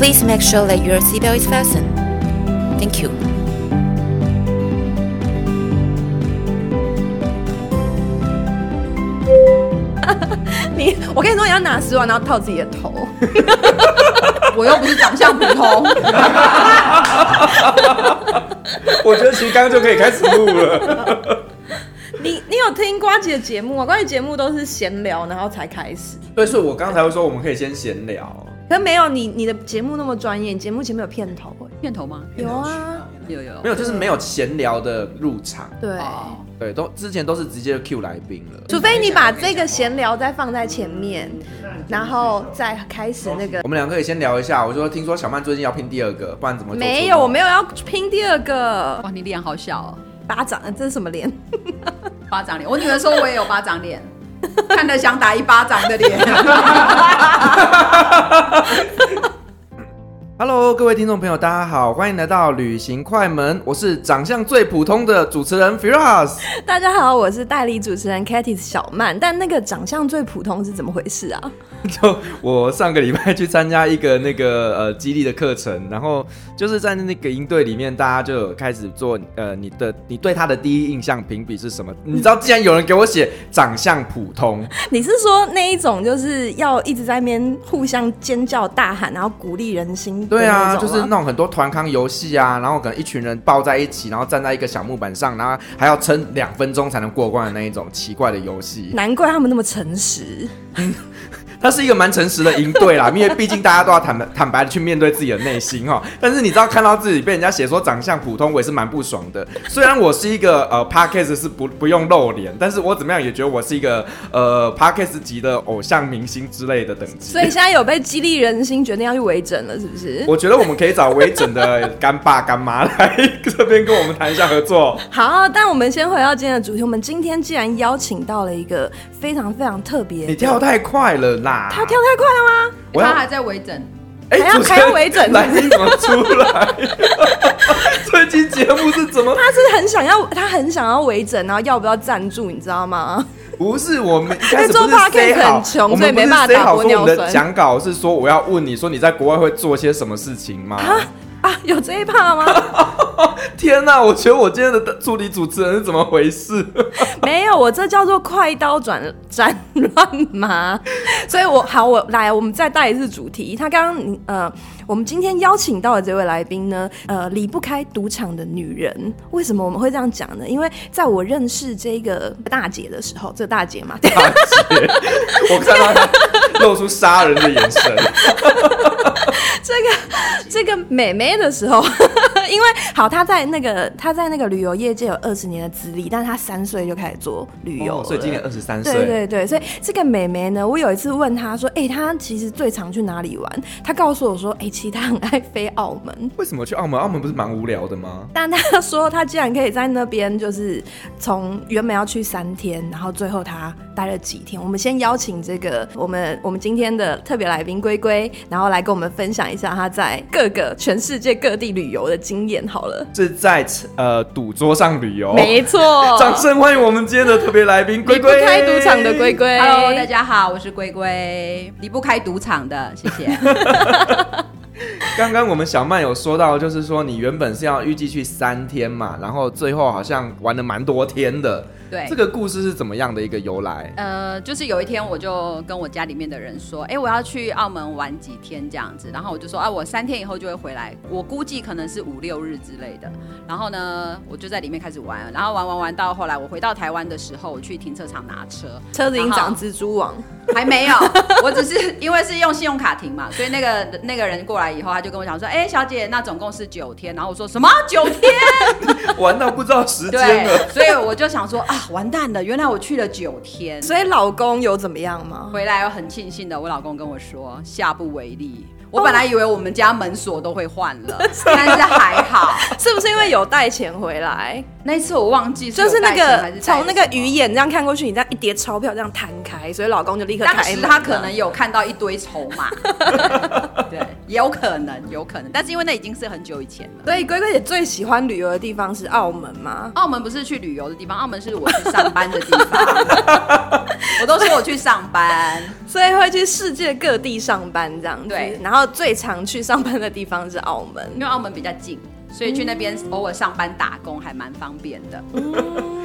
Please make sure that your seatbelt is fastened. Thank you. 你，我跟你说，你要拿丝袜，然后套自己的头。我又不是长相普通。我觉得其实刚刚就可以开始录了。你你有听瓜姐的节目吗？瓜姐节目都是闲聊，然后才开始。对，所以我刚才会说我们可以先闲聊。可是没有你你的节目那么专业，你节目前面有片头，片头吗？有啊，有有。没有，就是没有闲聊的入场。对对，都之前都是直接 Q 来宾了。除非你把这个闲聊再放在前面，然后再开始那个。我们两个可以先聊一下。我说听说小曼最近要拼第二个，不然怎么？没有，我没有要拼第二个。哇，你脸好小哦。巴掌，这是什么脸？巴掌脸。我女儿说我也有巴掌脸，看得想打一巴掌的脸。Hello，各位听众朋友，大家好，欢迎来到旅行快门，我是长相最普通的主持人 Firas。大家好，我是代理主持人 Katy 小曼。但那个长相最普通是怎么回事啊？就我上个礼拜去参加一个那个呃激励的课程，然后就是在那个营队里面，大家就有开始做呃你的你对他的第一印象评比是什么？你知道，既然有人给我写长相普通，你是说那一种就是要一直在那边互相尖叫大喊，然后鼓励人心？对啊，就是那种很多团康游戏啊，然后可能一群人抱在一起，然后站在一个小木板上，然后还要撑两分钟才能过关的那一种奇怪的游戏。难怪他们那么诚实。它是一个蛮诚实的营队啦，因为毕竟大家都要坦白坦白的去面对自己的内心哈。但是你知道看到自己被人家写说长相普通，我也是蛮不爽的。虽然我是一个呃 Podcast 是不不用露脸，但是我怎么样也觉得我是一个呃 Podcast 级的偶像明星之类的等级。所以现在有被激励人心，决定要去微整了，是不是？我觉得我们可以找微整的干爸干妈来这边跟我们谈一下合作。好，但我们先回到今天的主题。我们今天既然邀请到了一个非常非常特别，你跳太快了啦！他跳太快了吗？我他还在微整，哎、欸，还要还要微整，来你怎么出来？最近节目是怎么？他是很想要，他很想要微整，然后要不要赞助？你知道吗？不是，我们一开始做 podcast 很穷，所以没办法打玻尿酸。我们的讲稿是说，我要问你说你在国外会做些什么事情吗？啊啊，有这一趴吗？天哪，我觉得我今天的助理主持人是怎么回事？没有，我这叫做快刀斩斩乱麻。所以我好，我来，我们再带一次主题。他刚刚呃，我们今天邀请到的这位来宾呢，呃，离不开赌场的女人。为什么我们会这样讲呢？因为在我认识这个大姐的时候，这个大姐嘛，大姐，我看到她露出杀人的眼神。这个这个妹妹的时候，因为好，他在那个他在那个旅游业界有二十年的资历，但是她三岁就开始做旅游，哦，所以今年二十三岁。对对对，所以这个美眉呢，我有一次问她说：“哎、欸，她其实最常去哪里玩？”她告诉我说：“哎、欸，其实她很爱飞澳门。”为什么去澳门？澳门不是蛮无聊的吗？但她说她竟然可以在那边，就是从原本要去三天，然后最后她待了几天。我们先邀请这个我们我们今天的特别来宾龟龟，然后来跟我们分享一下她在各个全世界各地旅游的经验。好了，是在呃赌桌上旅游，没错。掌声欢迎我们今天的特别来宾龟龟，离不开赌场的龟龟。Hello，大家好，我是龟龟，离不开赌场的，谢谢。刚刚我们小曼有说到，就是说你原本是要预计去三天嘛，然后最后好像玩了蛮多天的。对，这个故事是怎么样的一个由来？呃，就是有一天我就跟我家里面的人说，哎，我要去澳门玩几天这样子，然后我就说，啊，我三天以后就会回来，我估计可能是五六日之类的。然后呢，我就在里面开始玩，然后玩玩玩到后来，我回到台湾的时候，我去停车场拿车，车子已经长蜘蛛网，还没有，我只是因为是用信用卡停嘛，所以那个那个人过来以后，他就跟我讲说，哎，小姐，那总共是九天。然后我说什么九天？玩到不知道时间了。所以我就想说啊。完蛋了！原来我去了九天，所以老公有怎么样吗？回来我很庆幸的，我老公跟我说下不为例，我本来以为我们家门锁都会换了，但是还好，是不是因为有带钱回来？那一次我忘记是就是那个从那个鱼眼眼这样看过去，你这样一叠钞票这样摊开，所以老公就立刻开时他可能有看到一堆筹码，对，有可能，有可能，但是因为那已经是很久以前了。所以龟龟姐最喜欢旅游的地方是澳门吗？澳门不是去旅游的地方，澳门是我去上班的地方。我都说我去上班，所以会去世界各地上班这样子。对，然后最常去上班的地方是澳门，因为澳门比较近。所以去那边偶尔上班打工还蛮方便的。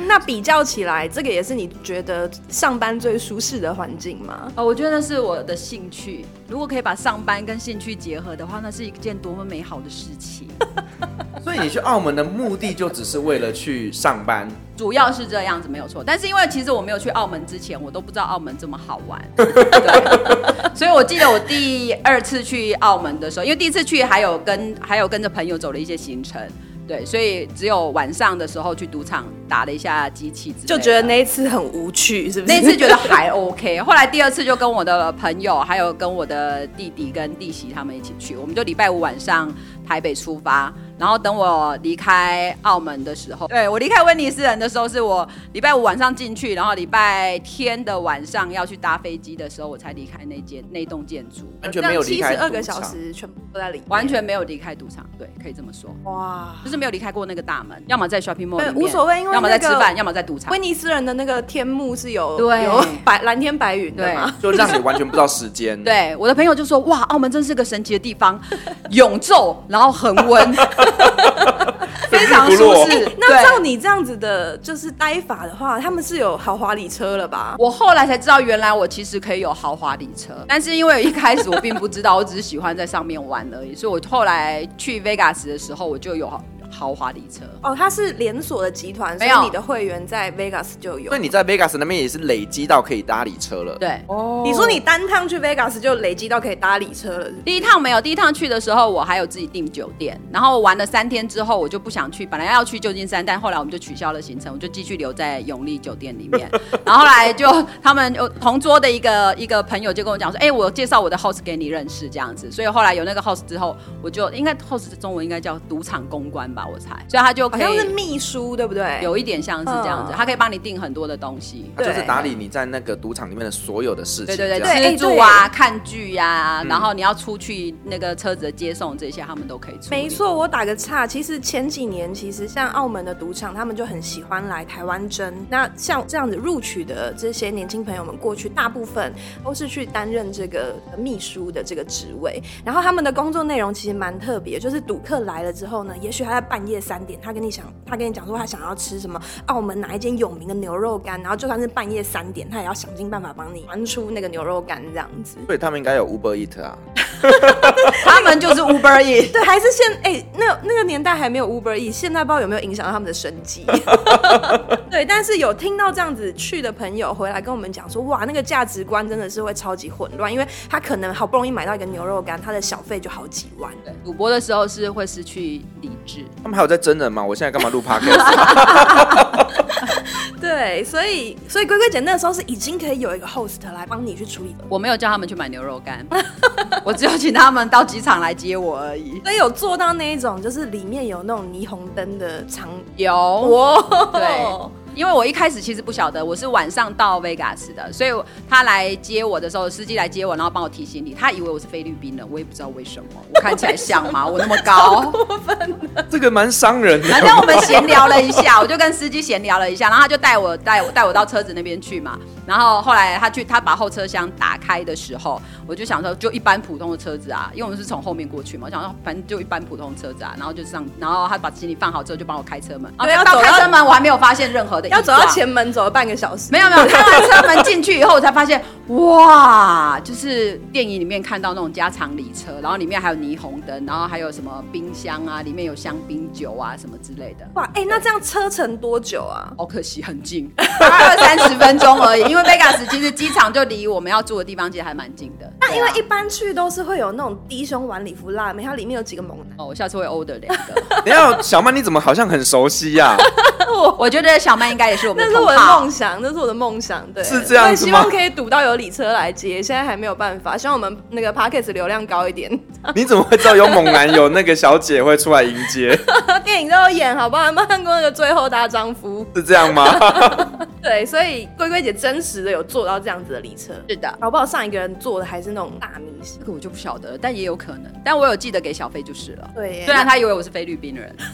那比较起来，这个也是你觉得上班最舒适的环境吗？哦，我觉得那是我的兴趣。如果可以把上班跟兴趣结合的话，那是一件多么美好的事情。所以你去澳门的目的就只是为了去上班？主要是这样子没有错。但是因为其实我没有去澳门之前，我都不知道澳门这么好玩。对。所以我记得我第二次去澳门的时候，因为第一次去还有跟还有跟着朋友走了一些行程。对，所以只有晚上的时候去赌场打了一下机器，就觉得那一次很无趣，是不是？那一次觉得还 OK，后来第二次就跟我的朋友，还有跟我的弟弟跟弟媳他们一起去，我们就礼拜五晚上台北出发。然后等我离开澳门的时候，对，我离开威尼斯人的时候，是我礼拜五晚上进去，然后礼拜天的晚上要去搭飞机的时候，我才离开那间那栋建筑，完全没有离开。七十二个小时全部都在里面，完全没有离开赌场，对，可以这么说。哇，就是没有离开过那个大门，要么在 shopping mall 里面，无所谓，因为要么在吃饭，要么在赌场。威尼斯人的那个天幕是有对有白蓝天白云的嘛，就让你完全不知道时间。对，我的朋友就说，哇，澳门真是个神奇的地方，永昼，然后恒温。非常舒适。那照你这样子的，就是待法的话，他们是有豪华礼车了吧？我后来才知道，原来我其实可以有豪华礼车，但是因为一开始我并不知道，我只是喜欢在上面玩而已，所以我后来去 Vegas 的时候，我就有。豪华礼车哦，它是连锁的集团，所以你的会员在 Vegas 就有。所以你在 Vegas 那边也是累积到可以搭礼车了。对哦，你说你单趟去 Vegas 就累积到可以搭礼车了。第一趟没有，第一趟去的时候我还有自己订酒店，然后玩了三天之后我就不想去，本来要去旧金山，但后来我们就取消了行程，我就继续留在永利酒店里面。然后后来就他们有同桌的一个一个朋友就跟我讲说，哎、欸，我介绍我的 host 给你认识这样子。所以后来有那个 host 之后，我就应该 host 的中文应该叫赌场公关吧，我猜。所以他就。好像是秘书，对不对？有一点像是这样子，他可以帮你订很多的东西，就是打理你在那个赌场里面的所有的事情。对对对，吃住啊、看剧呀，然后你要出去那个车子的接送这些，他们都可以出。没错，我打个岔，其实前几年其实像澳门的赌场，他们就很喜欢来台湾争。那像这样子录取的这些年轻朋友们过去，大部分都是去担任这个秘书的这个职位。然后他们的工作内容其实蛮特别，就是赌客来了之后呢，也许他在半夜三点，他跟你想，他跟你讲说他想要吃什么澳门哪一间有名的牛肉干，然后就算是半夜三点，他也要想尽办法帮你还出那个牛肉干这样子。所以，他们应该有 Uber Eat 啊，他们就是 Uber Eat。对，还是现哎、欸、那那个年代还没有 Uber Eat，现在不知道有没有影响到他们的生计。对，但是有听到这样子去的朋友回来跟我们讲说，哇，那个价值观真的是会超级混乱，因为他可能好不容易买到一个牛肉干，他的小费就好几万。对，赌博的时候是会失去理智。他们还有在真人吗？我现在干嘛录 Podcast？对，所以所以龟龟姐那时候是已经可以有一个 host 来帮你去处理的。我没有叫他们去买牛肉干，我只有请他们到机场来接我而已。所以有做到那一种，就是里面有那种霓虹灯的场，有哇，对。因为我一开始其实不晓得我是晚上到 Vegas 的，所以他来接我的时候，司机来接我，然后帮我提行李，他以为我是菲律宾人，我也不知道为什么，我看起来像吗？我那么高，过分这个蛮伤人。的。反正我们闲聊了一下，我就跟司机闲聊了一下，然后他就带我带我带我到车子那边去嘛。然后后来他去他把后车厢打开的时候，我就想说就一般普通的车子啊，因为我们是从后面过去嘛，我想说反正就一般普通的车子啊，然后就上，然后他把行李放好之后就帮我开车门，对，要到开车门我还没有发现任何的。要走到前门走了半个小时，没有没有，开完车门进去以后，我才发现，哇，就是电影里面看到那种加长礼车，然后里面还有霓虹灯，然后还有什么冰箱啊，里面有香槟酒啊什么之类的。哇，哎、欸，那这样车程多久啊？好可惜，很近，二三十分钟而已。因为 Vegas 其实机场就离我们要住的地方其实还蛮近的。那因为一般去都是会有那种低胸晚礼服辣妹，它里面有几个猛男。哦，我下次会 order 两个。等下，小曼你怎么好像很熟悉呀、啊？我我觉得小曼应该也是我们的。那是我的梦想，那是我的梦想。对，是这样子吗？希望可以堵到有礼车来接，现在还没有办法。希望我们那个 parkes 流量高一点。你怎么会知道有猛男有那个小姐会出来迎接？电影都有演，好不好？有没有看过那个《最后大丈夫》？是这样吗？对，所以龟龟姐真实的有做到这样子的里车。是的，好不好上一个人做的还是那种大迷思。这个我就不晓得，但也有可能。但我有记得给小费就是了。对耶，虽然他以为我是菲律宾人。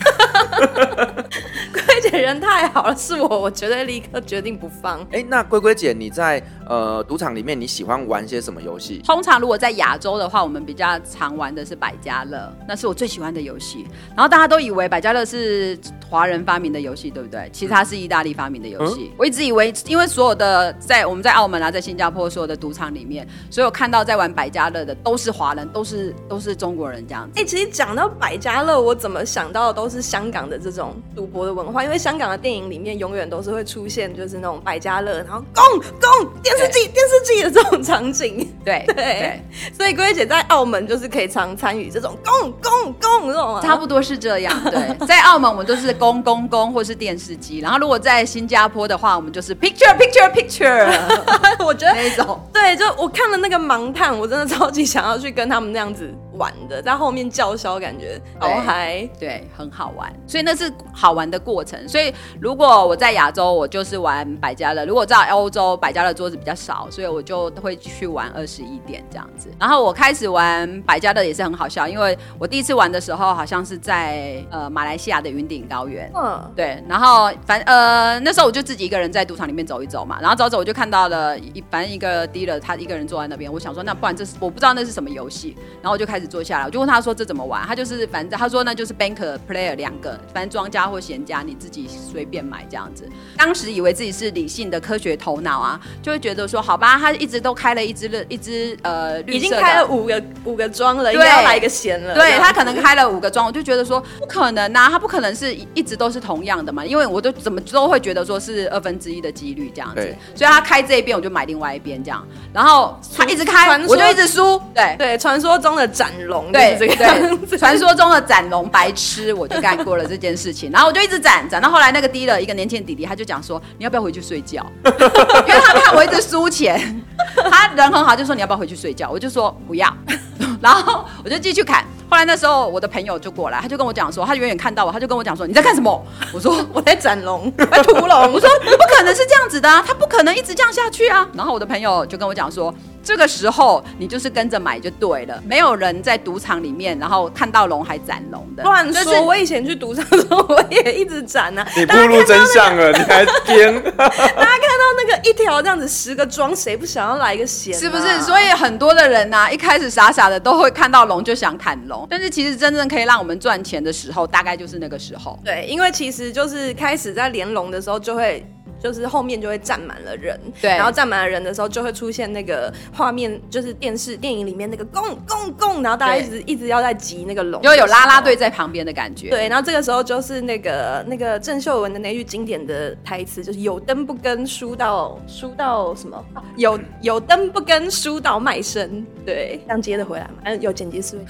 龟姐人太好了，是我，我绝对立刻决定不放。哎、欸，那龟龟姐，你在呃赌场里面，你喜欢玩些什么游戏？通常如果在亚洲的话，我们比较常玩的是百家乐，那是我最喜欢的游戏。然后大家都以为百家乐是华人发明的游戏，对不对？其实它是意大利发明的游戏。嗯、我一直以为，因为所有的在我们在澳门啊，在新加坡所有的赌场里面，所有看到在玩百家乐的都是华人，都是都是中国人这样子。哎、欸，其实讲到百家乐，我怎么想到的都是香港的这种赌博的文化，因为香港的电影里面永远都是会出现就是那种百家乐，然后公公电视机电视机的这种场景。对 对，对，所以龟姐在澳门就是可以常参与这种公公公这种，差不多是这样。对，在澳门我们都是公公公或是电视机，然后如果在新加坡的话，我们就是 picture picture picture。我觉得那种对，就我看了那个盲看，我真的超级想要去跟他们那样子。玩的，在后面叫嚣，感觉好嗨，对，很好玩，所以那是好玩的过程。所以如果我在亚洲，我就是玩百家乐；如果在欧洲，百家乐桌子比较少，所以我就会去玩二十一点这样子。然后我开始玩百家乐也是很好笑，因为我第一次玩的时候好像是在呃马来西亚的云顶高原，嗯，对。然后反呃那时候我就自己一个人在赌场里面走一走嘛，然后走走我就看到了一反正一个 dealer 他一个人坐在那边，我想说那不然这是我不知道那是什么游戏，然后我就开始。坐下来，我就问他说：“这怎么玩？”他就是反正他说那就是 banker player 两个，反正庄家或闲家你自己随便买这样子。当时以为自己是理性的科学头脑啊，就会觉得说：“好吧，他一直都开了一支乐，一只呃绿色，已经开了五个五个庄了，应该要来一个闲了。”对，他可能开了五个庄，我就觉得说不可能呐，他不可能是一直都是同样的嘛，因为我都怎么都会觉得说是二分之一的几率这样子，所以他开这一边我就买另外一边这样，然后他一直开，我就一直输。对对，传说中的斩龙。对这个对，传说中的斩龙白痴，我就干过了这件事情，然后我就一直斩斩到后来，那个低了一个年轻弟弟，他就讲说，你要不要回去睡觉？因 为他看我一直输钱，他人很好，就说你要不要回去睡觉？我就说不要，然后我就继续砍。后来那时候我的朋友就过来，他就跟我讲说，他远远看到我，他就跟我讲说，你在干什么？我说我在斩龙，我在屠龙。我说不可能是这样子的啊，他不可能一直这样下去啊。然后我的朋友就跟我讲说。这个时候你就是跟着买就对了，没有人在赌场里面，然后看到龙还斩龙的。乱说！就是、我以前去赌场的时候，我也一直斩啊。你暴露真相了，你还编？大家看到那个一条这样子十个庄，谁不想要来一个闲、啊？是不是？所以很多的人呐、啊，一开始傻傻的都会看到龙就想砍龙，但是其实真正可以让我们赚钱的时候，大概就是那个时候。对，因为其实就是开始在连龙的时候就会。就是后面就会站满了人，对，然后站满了人的时候，就会出现那个画面，就是电视电影里面那个攻攻攻，然后大家一直一直要在挤那个龙，就有啦啦队在旁边的感觉。对，然后这个时候就是那个那个郑秀文的那句经典的台词，就是有灯不跟输到输到什么？有有灯不跟输到卖身。对，这样接得回来嘛？嗯，有剪辑思维。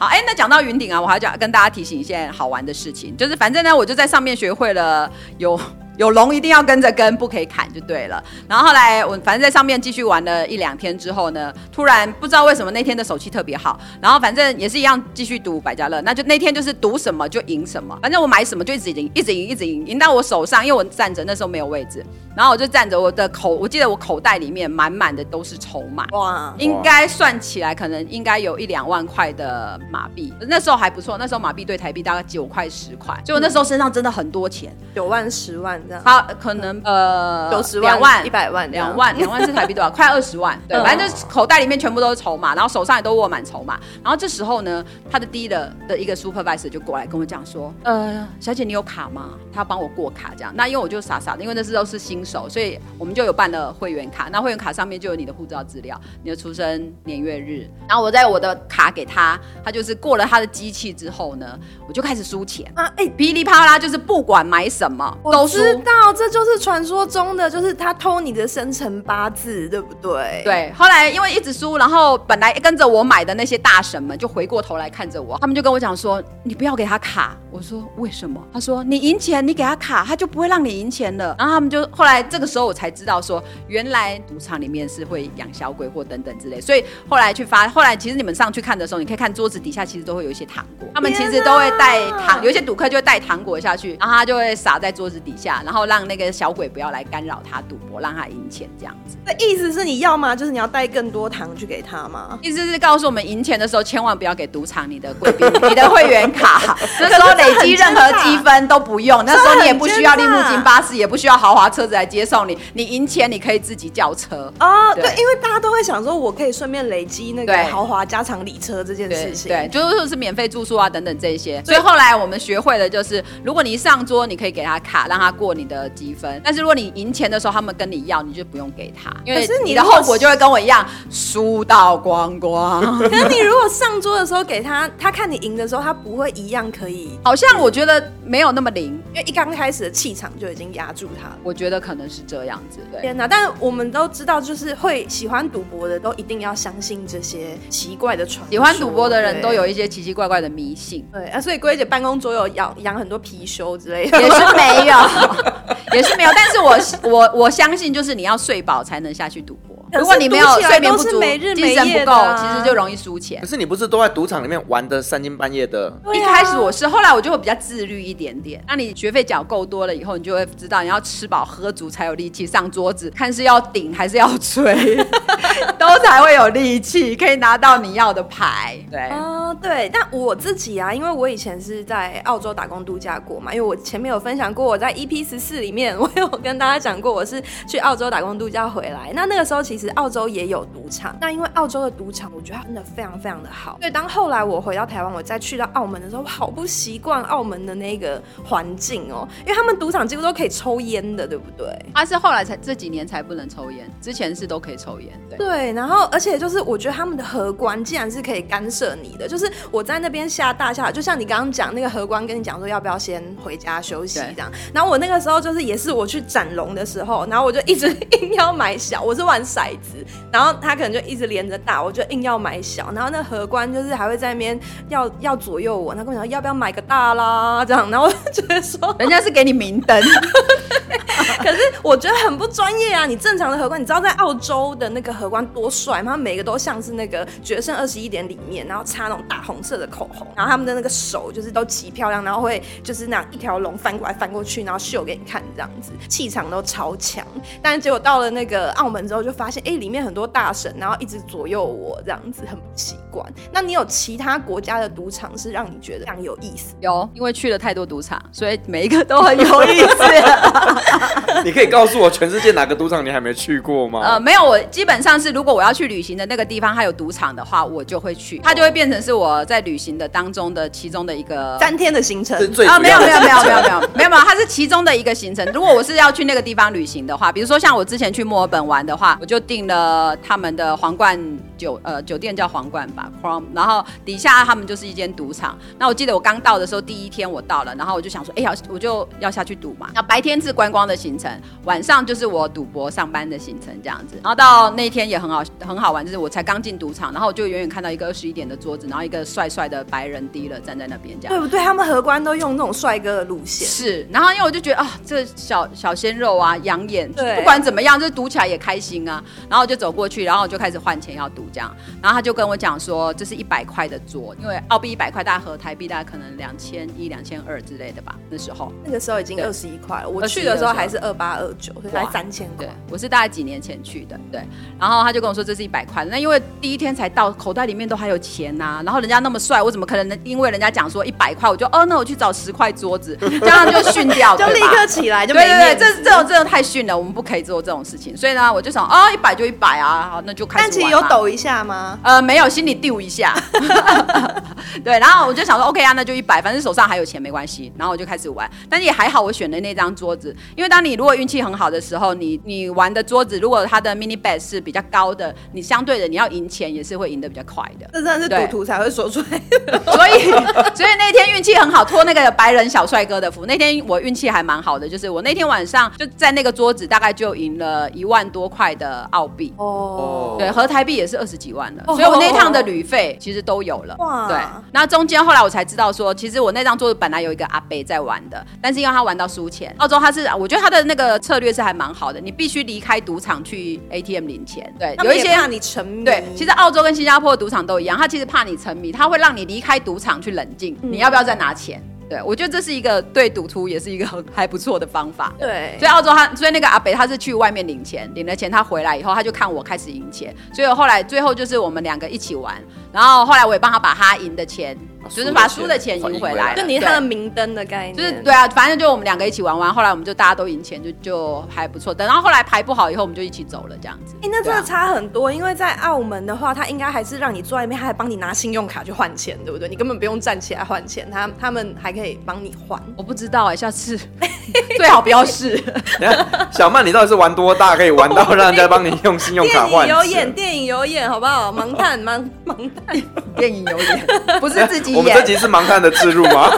好，哎、那讲到云顶啊，我还要跟大家提醒一件好玩的事情，就是反正呢，我就在上面学会了有。有龙一定要跟着跟，不可以砍就对了。然后后来我反正在上面继续玩了一两天之后呢，突然不知道为什么那天的手气特别好，然后反正也是一样继续赌百家乐，那就那天就是赌什么就赢什么，反正我买什么就一直赢，一直赢，一直赢，赢到我手上，因为我站着那时候没有位置，然后我就站着，我的口我记得我口袋里面满满的都是筹码，哇，应该算起来可能应该有一两万块的马币，那时候还不错，那时候马币对台币大概九块十块，就我那时候身上真的很多钱，九万十万。好，可能呃，九十万、两万、一百万、两万、两万是台币多少？快二十万。对，反正就是口袋里面全部都是筹码，然后手上也都握满筹码。然后这时候呢，他的 dealer 的一个 supervisor 就过来跟我讲说：“呃，小姐你有卡吗？他要帮我过卡这样。”那因为我就傻傻的，因为那时候是新手，所以我们就有办了会员卡。那会员卡上面就有你的护照资料、你的出生年月日。然后我在我的卡给他，他就是过了他的机器之后呢，我就开始输钱啊！哎，噼里啪啦，就是不管买什么都知道。这就是传说中的，就是他偷你的生辰八字，对不对？对。后来因为一直输，然后本来跟着我买的那些大神们就回过头来看着我，他们就跟我讲说：“你不要给他卡。”我说为什么？他说你赢钱，你给他卡，他就不会让你赢钱了。然后他们就后来这个时候我才知道说，原来赌场里面是会养小鬼或等等之类。所以后来去发，后来其实你们上去看的时候，你可以看桌子底下其实都会有一些糖果，他们其实都会带糖，有一些赌客就会带糖果下去，然后他就会撒在桌子底下，然后让那个小鬼不要来干扰他赌博，让他赢钱这样子。那意思是你要吗？就是你要带更多糖去给他吗？意思是告诉我们赢钱的时候千万不要给赌场你的贵宾、你的会员卡，那时候累积任何积分都不用。那时候你也不需要利木金巴士，也不需要豪华车子来接送你。你赢钱你可以自己叫车哦。对，因为大家都会想说，我可以顺便累积那个豪华加长礼车这件事情。对，对就是是免费住宿啊等等这些。所以后来我们学会的就是，如果你一上桌，你可以给他卡，让他过你的积分。但是如果你赢钱的时候，他们跟你要，你就不用给他，因为你的后果就会跟我一样输到光光。可是你如果上桌的时候给他，他看你赢的时候，他不会一样可以。好像我觉得没有那么灵，因为一刚开始的气场就已经压住他了。我觉得可能是这样子。对，天哪！但我们都知道，就是会喜欢赌博的，都一定要相信这些奇怪的传。喜欢赌博的人都有一些奇奇怪怪的迷信。对啊，所以龟姐办公桌有养养很多貔貅之类的，也是没有，也是没有。但是我我我相信，就是你要睡饱才能下去赌博。如果你没有睡眠不足，精神不够，其实就容易输钱。可是你不是都在赌场里面玩的三更半夜的？一开始我是，后来我就会比较自律一点点。那你学费缴够多了以后，你就会知道你要吃饱喝足才有力气上桌子，看是要顶还是要吹，都才会有力气可以拿到你要的牌。对，啊，对。但我自己啊，因为我以前是在澳洲打工度假过嘛，因为我前面有分享过，我在 EP 十四里面我有跟大家讲过，我是去澳洲打工度假回来。那那个时候其实。澳洲也有赌场，那因为澳洲的赌场，我觉得它真的非常非常的好。所以当后来我回到台湾，我再去到澳门的时候，我好不习惯澳门的那个环境哦，因为他们赌场几乎都可以抽烟的，对不对？他是后来才这几年才不能抽烟，之前是都可以抽烟。对，对，然后而且就是我觉得他们的荷官既然是可以干涉你的，就是我在那边下大下，就像你刚刚讲那个荷官跟你讲说要不要先回家休息这样。然后我那个时候就是也是我去斩龙的时候，然后我就一直硬要买小，我是玩骰子。然后他可能就一直连着大，我就硬要买小，然后那荷官就是还会在那边要 要左右我，他跟我讲要不要买个大啦这样，然后我就觉得说人家是给你明灯，可是我觉得很不专业啊！你正常的荷官，你知道在澳洲的那个荷官多帅吗？他每个都像是那个《决胜二十一点》里面，然后擦那种大红色的口红，然后他们的那个手就是都极漂亮，然后会就是那样一条龙翻过来翻过去，然后秀给你看这样子，气场都超强。但是结果到了那个澳门之后，就发现哎。里面很多大神，然后一直左右我，这样子很不习惯。那你有其他国家的赌场是让你觉得非常有意思？有，因为去了太多赌场，所以每一个都很有意思。你可以告诉我全世界哪个赌场你还没去过吗？呃，没有，我基本上是如果我要去旅行的那个地方，它有赌场的话，我就会去，它就会变成是我在旅行的当中的其中的一个三天的行程啊。没有没有没有没有没有没有没有，它是其中的一个行程。如果我是要去那个地方旅行的话，比如说像我之前去墨尔本玩的话，我就订。了，他们的皇冠酒呃酒店叫皇冠吧然后底下他们就是一间赌场。那我记得我刚到的时候，第一天我到了，然后我就想说，哎呀，我就要下去赌嘛。那白天是观光的行程，晚上就是我赌博上班的行程这样子。然后到那天也很好很好玩，就是我才刚进赌场，然后我就远远看到一个二十一点的桌子，然后一个帅帅的白人 dealer 站在那边，这样对不对？他们荷官都用那种帅哥的路线，是。然后因为我就觉得啊，这小小鲜肉啊，养眼，对，不管怎么样，这赌起来也开心啊。然后。就走过去，然后我就开始换钱要赌这样，然后他就跟我讲说，这是一百块的桌，因为澳币一百块大概合台币大概可能两千一、两千二之类的吧。那时候那个时候已经二十一块了，我去的时候还是二八二九，才三千块。对，我是大概几年前去的，对。然后他就跟我说这是一百块，那因为第一天才到，口袋里面都还有钱呐、啊。然后人家那么帅，我怎么可能因为人家讲说一百块，我就哦，那我去找十块桌子，这样就训掉，就立刻起来就没对对对，这这种这种太训了，我们不可以做这种事情。所以呢，我就想哦，一百就一百啊，好那就开始。但其实有抖一下吗？呃，没有，心里丢一下。对，然后我就想说，OK 啊，那就一百，反正手上还有钱，没关系。然后我就开始玩，但是也还好，我选的那张桌子，因为当你如果运气很好的时候，你你玩的桌子如果它的 mini bet 是比较高的，你相对的你要赢钱也是会赢得比较快的。这真的是赌徒才会说出来。所以，所以那天运气很好，托那个白人小帅哥的福。那天我运气还蛮好的，就是我那天晚上就在那个桌子大概就赢了一万多块的澳币。哦。对，合台币也是二十几万了，哦、所以我那一趟的旅费其实都有了。哇，对。那中间后来我才知道说，其实我那张桌子本来有一个阿伯在玩的，但是因为他玩到输钱，澳洲他是我觉得他的那个策略是还蛮好的，你必须离开赌场去 ATM 领钱。对，有一些怕你沉迷。对，其实澳洲跟新加坡的赌场都一样，他其实怕你沉迷，他会让你离开赌场去冷静，嗯、你要不要再拿钱？对，我觉得这是一个对赌徒也是一个很还不错的方法。对，所以澳洲他，所以那个阿北他是去外面领钱，领了钱他回来以后，他就看我开始赢钱，所以后来最后就是我们两个一起玩，然后后来我也帮他把他赢的钱。就是把输的钱赢回来，就你是他的明灯的概念。就是对啊，反正就我们两个一起玩玩，后来我们就大家都赢钱，就就还不错。等到后来牌不好以后，我们就一起走了，这样子。哎、欸，那真的差很多，因为在澳门的话，他应该还是让你坐在那边，他还帮你拿信用卡去换钱，对不对？你根本不用站起来换钱，他他们还可以帮你换。我不知道哎、欸，下次 最好不要试。小曼，你到底是玩多大，可以玩到让人家帮你用信用卡换？电影有演，电影有演，好不好？盲探，盲盲探，电影有演，不是自己演。我们这集是盲探的自入吗？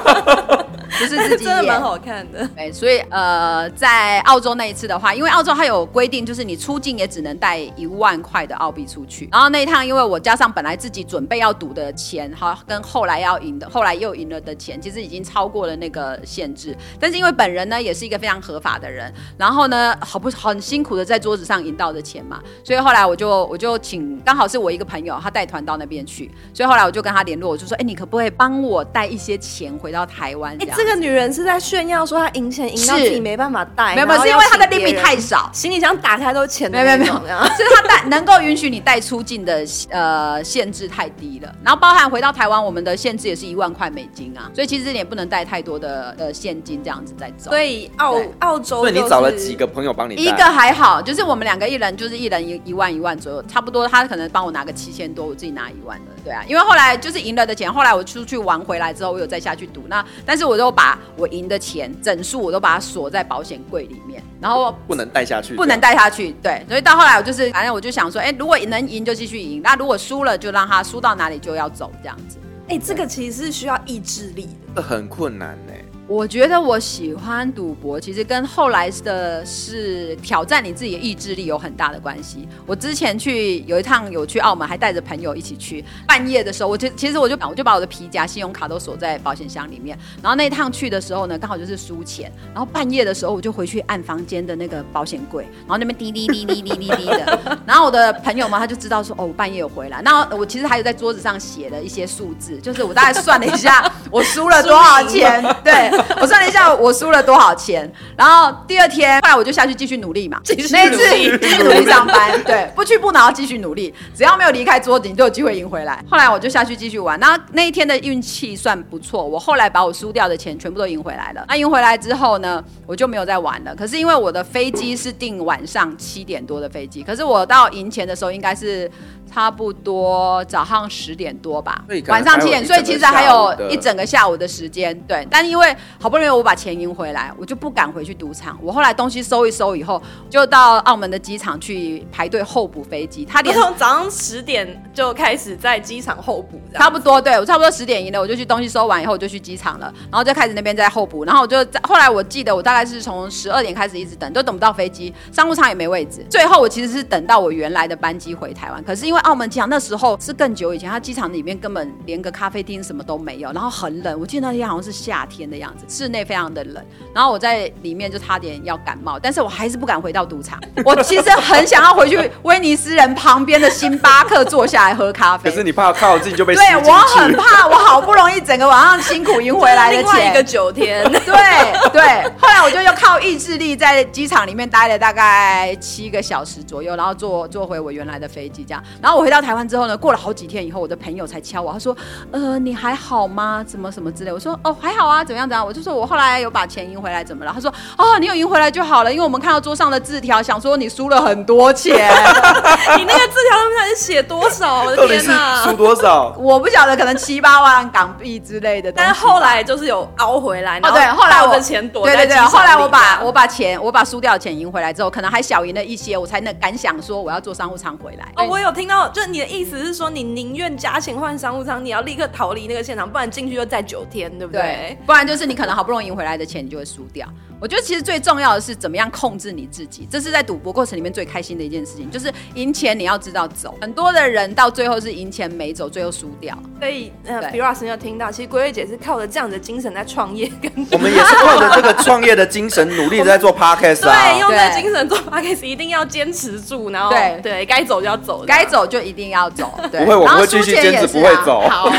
不是自己真的蛮好看的。对，所以呃，在澳洲那一次的话，因为澳洲它有规定，就是你出境也只能带一万块的澳币出去。然后那一趟，因为我加上本来自己准备要赌的钱，哈，跟后来要赢的，后来又赢了的钱，其实已经超过了那个限制。但是因为本人呢，也是一个非常合法的人，然后呢，好不很辛苦的在桌子上赢到的钱嘛，所以后来我就我就请，刚好是我一个朋友，他带团到那边去，所以后来我就跟他联络，我就说，哎，你可不可以帮我带一些钱回到台湾？哎，这个。这个女人是在炫耀说她赢钱赢到自己没办法带，没有没有，是因为她的利币太少，行李箱打开都钱没有没有没有，是她带能够允许你带出境的呃限制太低了，然后包含回到台湾，我们的限制也是一万块美金啊，所以其实你也不能带太多的呃现金这样子在走。所以澳澳洲，所以你找了几个朋友帮你？一个还好，就是我们两个一人就是一人一一万一万左右，差不多他可能帮我拿个七千多，我自己拿一万的，对啊，因为后来就是赢了的钱，后来我出去玩回来之后，我有再下去赌，那但是我就把我赢的。钱整数我都把它锁在保险柜里面，然后不能带下去，不能带下去。对，所以到后来我就是，反正我就想说，哎，如果能赢就继续赢，那如果输了就让他输到哪里就要走这样子。哎，这个其实是需要意志力的，这很困难呢。我觉得我喜欢赌博，其实跟后来的是挑战你自己的意志力有很大的关系。我之前去有一趟有去澳门，还带着朋友一起去。半夜的时候，我就其实我就我就把我的皮夹、信用卡都锁在保险箱里面。然后那一趟去的时候呢，刚好就是输钱。然后半夜的时候，我就回去按房间的那个保险柜，然后那边滴滴滴滴滴滴滴的。然后我的朋友嘛，他就知道说哦，我半夜有回来。那我其实还有在桌子上写了一些数字，就是我大概算了一下，我输了多少钱，对。我算了一下，我输了多少钱，然后第二天，后来我就下去继续努力嘛，继续努力，继续努力上班，对，不屈不挠，继续努力，只要没有离开桌子，你就有机会赢回来。后来我就下去继续玩，那那一天的运气算不错，我后来把我输掉的钱全部都赢回来了。那赢回来之后呢，我就没有再玩了。可是因为我的飞机是订晚上七点多的飞机，可是我到赢钱的时候应该是。差不多早上十点多吧，晚上七点，所以其实还有一整个下午的时间。对，但因为好不容易我把钱赢回来，我就不敢回去赌场。我后来东西收一收以后，就到澳门的机场去排队候补飞机。他连从早上十点就开始在机场候补，差不多。对，我差不多十点赢了，我就去东西收完以后我就去机场了，然后就开始那边在候补。然后我就在后来我记得我大概是从十二点开始一直等，都等不到飞机，商务舱也没位置。最后我其实是等到我原来的班机回台湾，可是因为澳门机场那时候是更久以前，他机场里面根本连个咖啡厅什么都没有，然后很冷。我记得那天好像是夏天的样子，室内非常的冷。然后我在里面就差点要感冒，但是我还是不敢回到赌场。我其实很想要回去威尼斯人旁边的星巴克坐下来喝咖啡。可是你怕靠近就被对，我很怕，我好不容易整个晚上辛苦赢回来的钱，一个九天。对对，后来我就又靠意志力在机场里面待了大概七个小时左右，然后坐坐回我原来的飞机，这样。然后我回到台。湾之后呢，过了好几天以后，我的朋友才敲我，他说：“呃，你还好吗？怎么什么之类？”我说：“哦，还好啊，怎么样怎样？”我就说：“我后来有把钱赢回来，怎么了？”他说：“哦，你有赢回来就好了，因为我们看到桌上的字条，想说你输了很多钱。你那个字条上面是写多少？我的天哪，输多少？我不晓得，可能七八万港币之类的。但是后来就是有熬回来。哦，对，后来我的钱躲对对对，后来我把我把钱我把输掉的钱赢回来之后，可能还小赢了一些，我才能敢想说我要做商务舱回来。哦，我有听到就你的意思是说，你宁愿加钱换商务舱，你要立刻逃离那个现场，不然进去就再九天，对不对？对，不然就是你可能好不容易赢回来的钱，你就会输掉。我觉得其实最重要的是怎么样控制你自己，这是在赌博过程里面最开心的一件事情，就是赢钱你要知道走。很多的人到最后是赢钱没走，最后输掉。所以呃，比如老师有听到，其实龟龟姐是靠着这样的精神在创业，跟我们也是 靠着这个创业的精神努力在做 podcast 啊。对，用这个精神做 podcast 一定要坚持住，然后对对，该走就要走，该走就一定要走。对，不会，我们会继续坚持，不会走。好。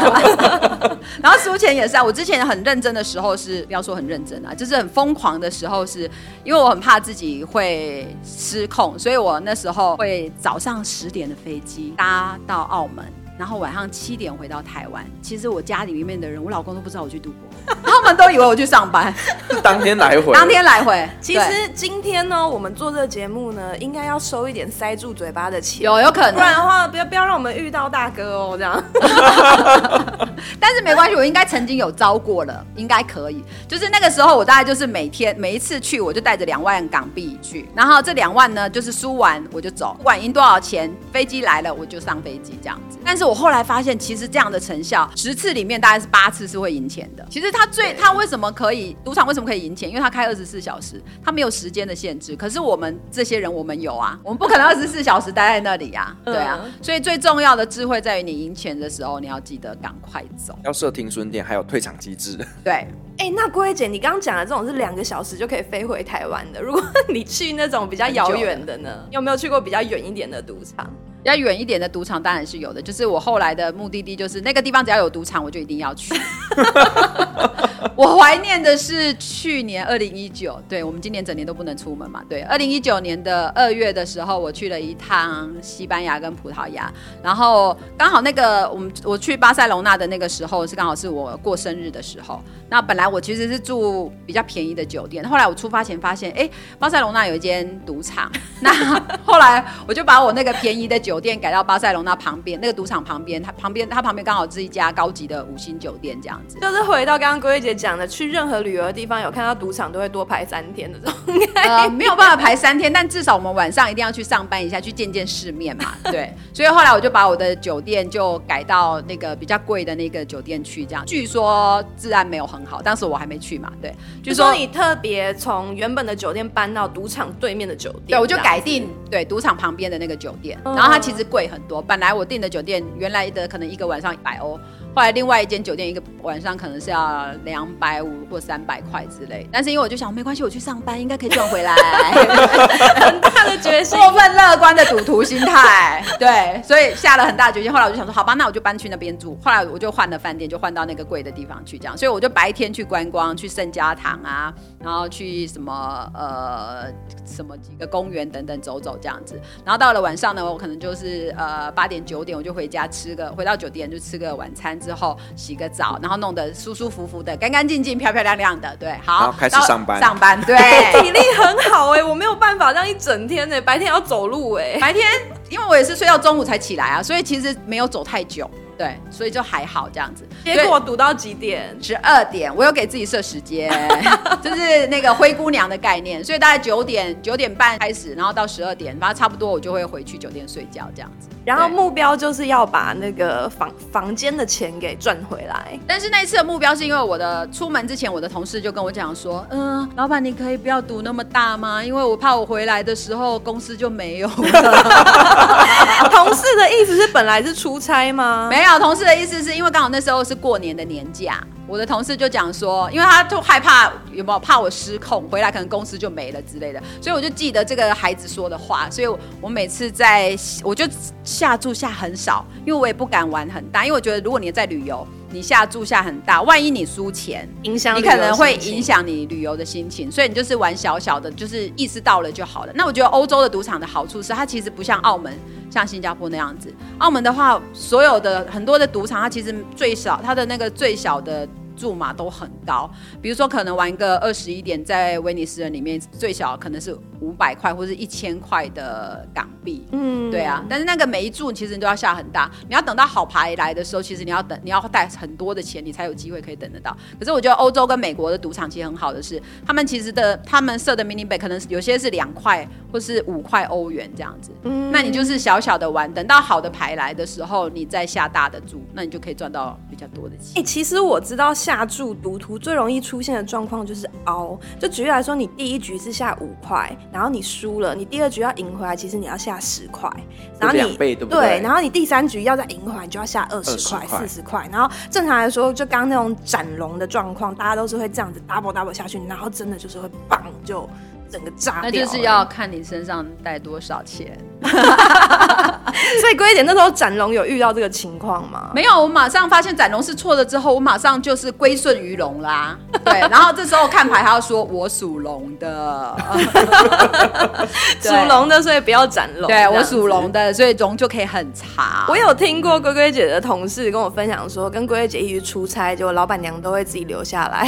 然后输钱也是啊，我之前很认真的时候是，不要说很认真啊，就是很疯狂的时候是。因为我很怕自己会失控，所以我那时候会早上十点的飞机搭到澳门，然后晚上七点回到台湾。其实我家里面的人，我老公都不知道我去赌博，他们都以为我去上班。当天来回，当天来回。其实今天呢，我们做这个节目呢，应该要收一点塞住嘴巴的钱，有有可能，不然的话，不要不要让我们遇到大哥哦，这样。但是没关系，我应该曾经有招过了，应该可以。就是那个时候，我大概就是每天每一次去，我就带着两万港币去，然后这两万呢，就是输完我就走，不管赢多少钱，飞机来了我就上飞机这样子。但是我后来发现，其实这样的成效，十次里面大概是八次是会赢钱的。其实他最他为什么可以赌场为什么可以赢钱？因为他开二十四小时，他没有时间的限制。可是我们这些人，我们有啊，我们不可能二十四小时待在那里呀、啊，对啊。所以最重要的智慧在于你赢钱的时候，你要记得赶快走，要设停损点，还有退场机制。对，哎、欸，那龟龟姐，你刚刚讲的这种是两个小时就可以飞回台湾的。如果你去那种比较遥远的呢？有没有去过比较远一点的赌场？要远一点的赌场当然是有的，就是我后来的目的地就是那个地方，只要有赌场我就一定要去。我怀念的是去年二零一九，对，我们今年整年都不能出门嘛，对，二零一九年的二月的时候，我去了一趟西班牙跟葡萄牙，然后刚好那个我们我去巴塞隆纳的那个时候是刚好是我过生日的时候。那本来我其实是住比较便宜的酒店，后来我出发前发现，哎，巴塞隆纳有一间赌场，那后来我就把我那个便宜的酒店改到巴塞隆纳旁边那个赌场旁边，它旁边它旁边刚好是一家高级的五星酒店，这样子。就是回到刚刚龟龟姐讲的，去任何旅游的地方有看到赌场都会多排三天的这种。呃，没有办法排三天，但至少我们晚上一定要去上班一下，去见见世面嘛。对，所以后来我就把我的酒店就改到那个比较贵的那个酒店去，这样。据说治安没有很。好，当时我还没去嘛，对，就说你特别从原本的酒店搬到赌场对面的酒店，对，我就改定对赌场旁边的那个酒店，然后它其实贵很多，本来我订的酒店原来的可能一个晚上一百欧。后来另外一间酒店一个晚上可能是要两百五或三百块之类，但是因为我就想没关系，我去上班应该可以赚回来，很大的决心，过分乐观的赌徒心态，对，所以下了很大决心。后来我就想说，好吧，那我就搬去那边住。后来我就换了饭店，就换到那个贵的地方去，这样。所以我就白天去观光，去圣家堂啊，然后去什么呃什么几个公园等等走走这样子。然后到了晚上呢，我可能就是呃八点九点我就回家吃个，回到酒店就吃个晚餐。之后洗个澡，然后弄得舒舒服服的、干干净净、漂漂亮亮的，对，好，开始上班，上班，对，体力很好哎、欸，我没有办法这样一整天呢、欸，白天要走路哎、欸，白天因为我也是睡到中午才起来啊，所以其实没有走太久。对，所以就还好这样子。结果赌到几点？十二点。我有给自己设时间，就是那个灰姑娘的概念。所以大概九点、九点半开始，然后到十二点，反正差不多我就会回去酒店睡觉这样子。然后目标就是要把那个房房间的钱给赚回来。但是那一次的目标是因为我的出门之前，我的同事就跟我讲说：“嗯、呃，老板你可以不要赌那么大吗？因为我怕我回来的时候公司就没有了。”同事的意思是本来是出差吗？没有，同事的意思是因为刚好那时候是过年的年假。我的同事就讲说，因为他就害怕有没有怕我失控回来，可能公司就没了之类的，所以我就记得这个孩子说的话，所以我每次在我就下注下很少，因为我也不敢玩很大，因为我觉得如果你在旅游，你下注下很大，万一你输钱，影响你可能会影响你旅游的心情，所以你就是玩小小的，就是意识到了就好了。那我觉得欧洲的赌场的好处是，它其实不像澳门、像新加坡那样子。澳门的话，所有的很多的赌场，它其实最少它的那个最小的。注码都很高，比如说可能玩个二十一点，在威尼斯人里面最小可能是五百块或者一千块的港币。嗯，对啊，但是那个每一注其实你都要下很大，你要等到好牌来的时候，其实你要等，你要带很多的钱，你才有机会可以等得到。可是我觉得欧洲跟美国的赌场其实很好的是，他们其实的他们设的 mini bet 可能有些是两块或是五块欧元这样子，嗯，那你就是小小的玩，等到好的牌来的时候，你再下大的注，那你就可以赚到比较多的钱。哎、欸，其实我知道下注赌徒最容易出现的状况就是凹，就举例来说，你第一局是下五块，然后你输了，你第二局要赢回来，其实你要下十块，然后你倍对然后你第三局要再赢回来，你就要下二十块、四十块。然后正常来说，就刚刚那种斩龙的状况，大家都是会这样子 double double 下去，然后真的就是会棒就。整个炸掉，那就是要看你身上带多少钱。所以龟姐那时候展龙有遇到这个情况吗？没有，我马上发现展龙是错的之后，我马上就是归顺于龙啦。对，然后这时候看牌还要说我属龙的，属龙的所以不要展龙。对，我属龙的，所以龙就可以很长。我有听过龟龟姐的同事跟我分享说，跟龟龟姐一起出差，结果老板娘都会自己留下来。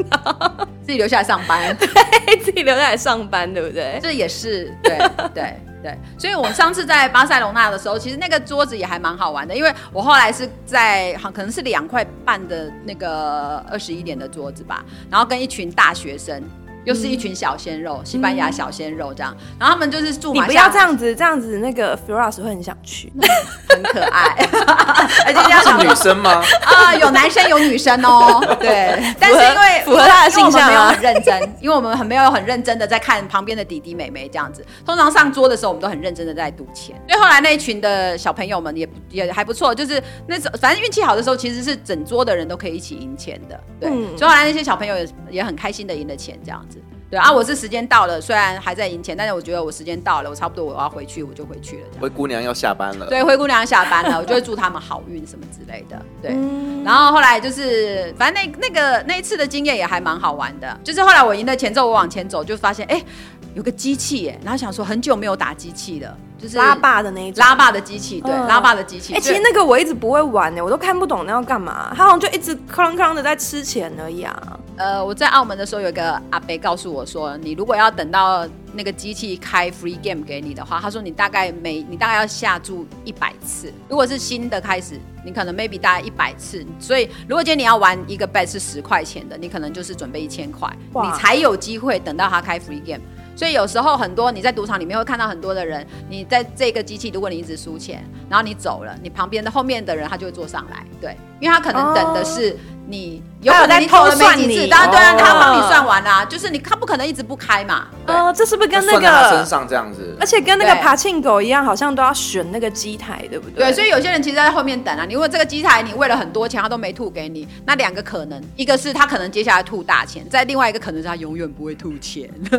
自己留下来上班，对，自己留下来上班，对不对？这也是对对对。所以，我上次在巴塞隆纳的时候，其实那个桌子也还蛮好玩的，因为我后来是在好可能是两块半的那个二十一点的桌子吧，然后跟一群大学生。又是一群小鲜肉，嗯、西班牙小鲜肉这样，然后他们就是住。你不要这样子，这样子那个 Firas 会很想去，很可爱。而且要是女生吗？啊、呃，有男生有女生哦。对，但是因为符合他的形象，没有很认真，因为我们很没有很认真的在看旁边的弟弟妹妹这样子。通常上桌的时候，我们都很认真的在赌钱。所以后来那一群的小朋友们也也还不错，就是那种反正运气好的时候，其实是整桌的人都可以一起赢钱的。对，嗯、所以后来那些小朋友也也很开心的赢了钱这样子。对啊，我是时间到了，虽然还在赢钱，但是我觉得我时间到了，我差不多我要回去，我就回去了。灰姑娘要下班了。对，灰姑娘要下班了，我就会祝他们好运什么之类的。对，嗯、然后后来就是，反正那那个那一次的经验也还蛮好玩的，就是后来我赢了钱之后，我往前走就发现，哎，有个机器耶，然后想说很久没有打机器了。就是拉霸的那一种，拉霸的机器，对，嗯、拉霸的机器。哎、欸，其实那个我一直不会玩呢，我都看不懂那要干嘛。他好像就一直哐哐的在吃钱而已啊。呃，我在澳门的时候，有一个阿伯告诉我说，你如果要等到那个机器开 free game 给你的话，他说你大概每你大概要下注一百次。如果是新的开始，你可能 maybe 大概一百次。所以如果今天你要玩一个 bet 是十块钱的，你可能就是准备一千块，你才有机会等到他开 free game。所以有时候很多你在赌场里面会看到很多的人，你在这个机器，如果你一直输钱，然后你走了，你旁边的后面的人他就会坐上来，对，因为他可能等的是你。有可能你偷算你，当然对啊，他帮你算完啦，就是你他不可能一直不开嘛。哦，这是不是跟那个身上这样子？而且跟那个爬庆狗一样，好像都要选那个机台，对不对？对，所以有些人其实在后面等啊。你如果这个机台你为了很多钱他都没吐给你，那两个可能，一个是他可能接下来吐大钱，再另外一个可能是他永远不会吐钱。这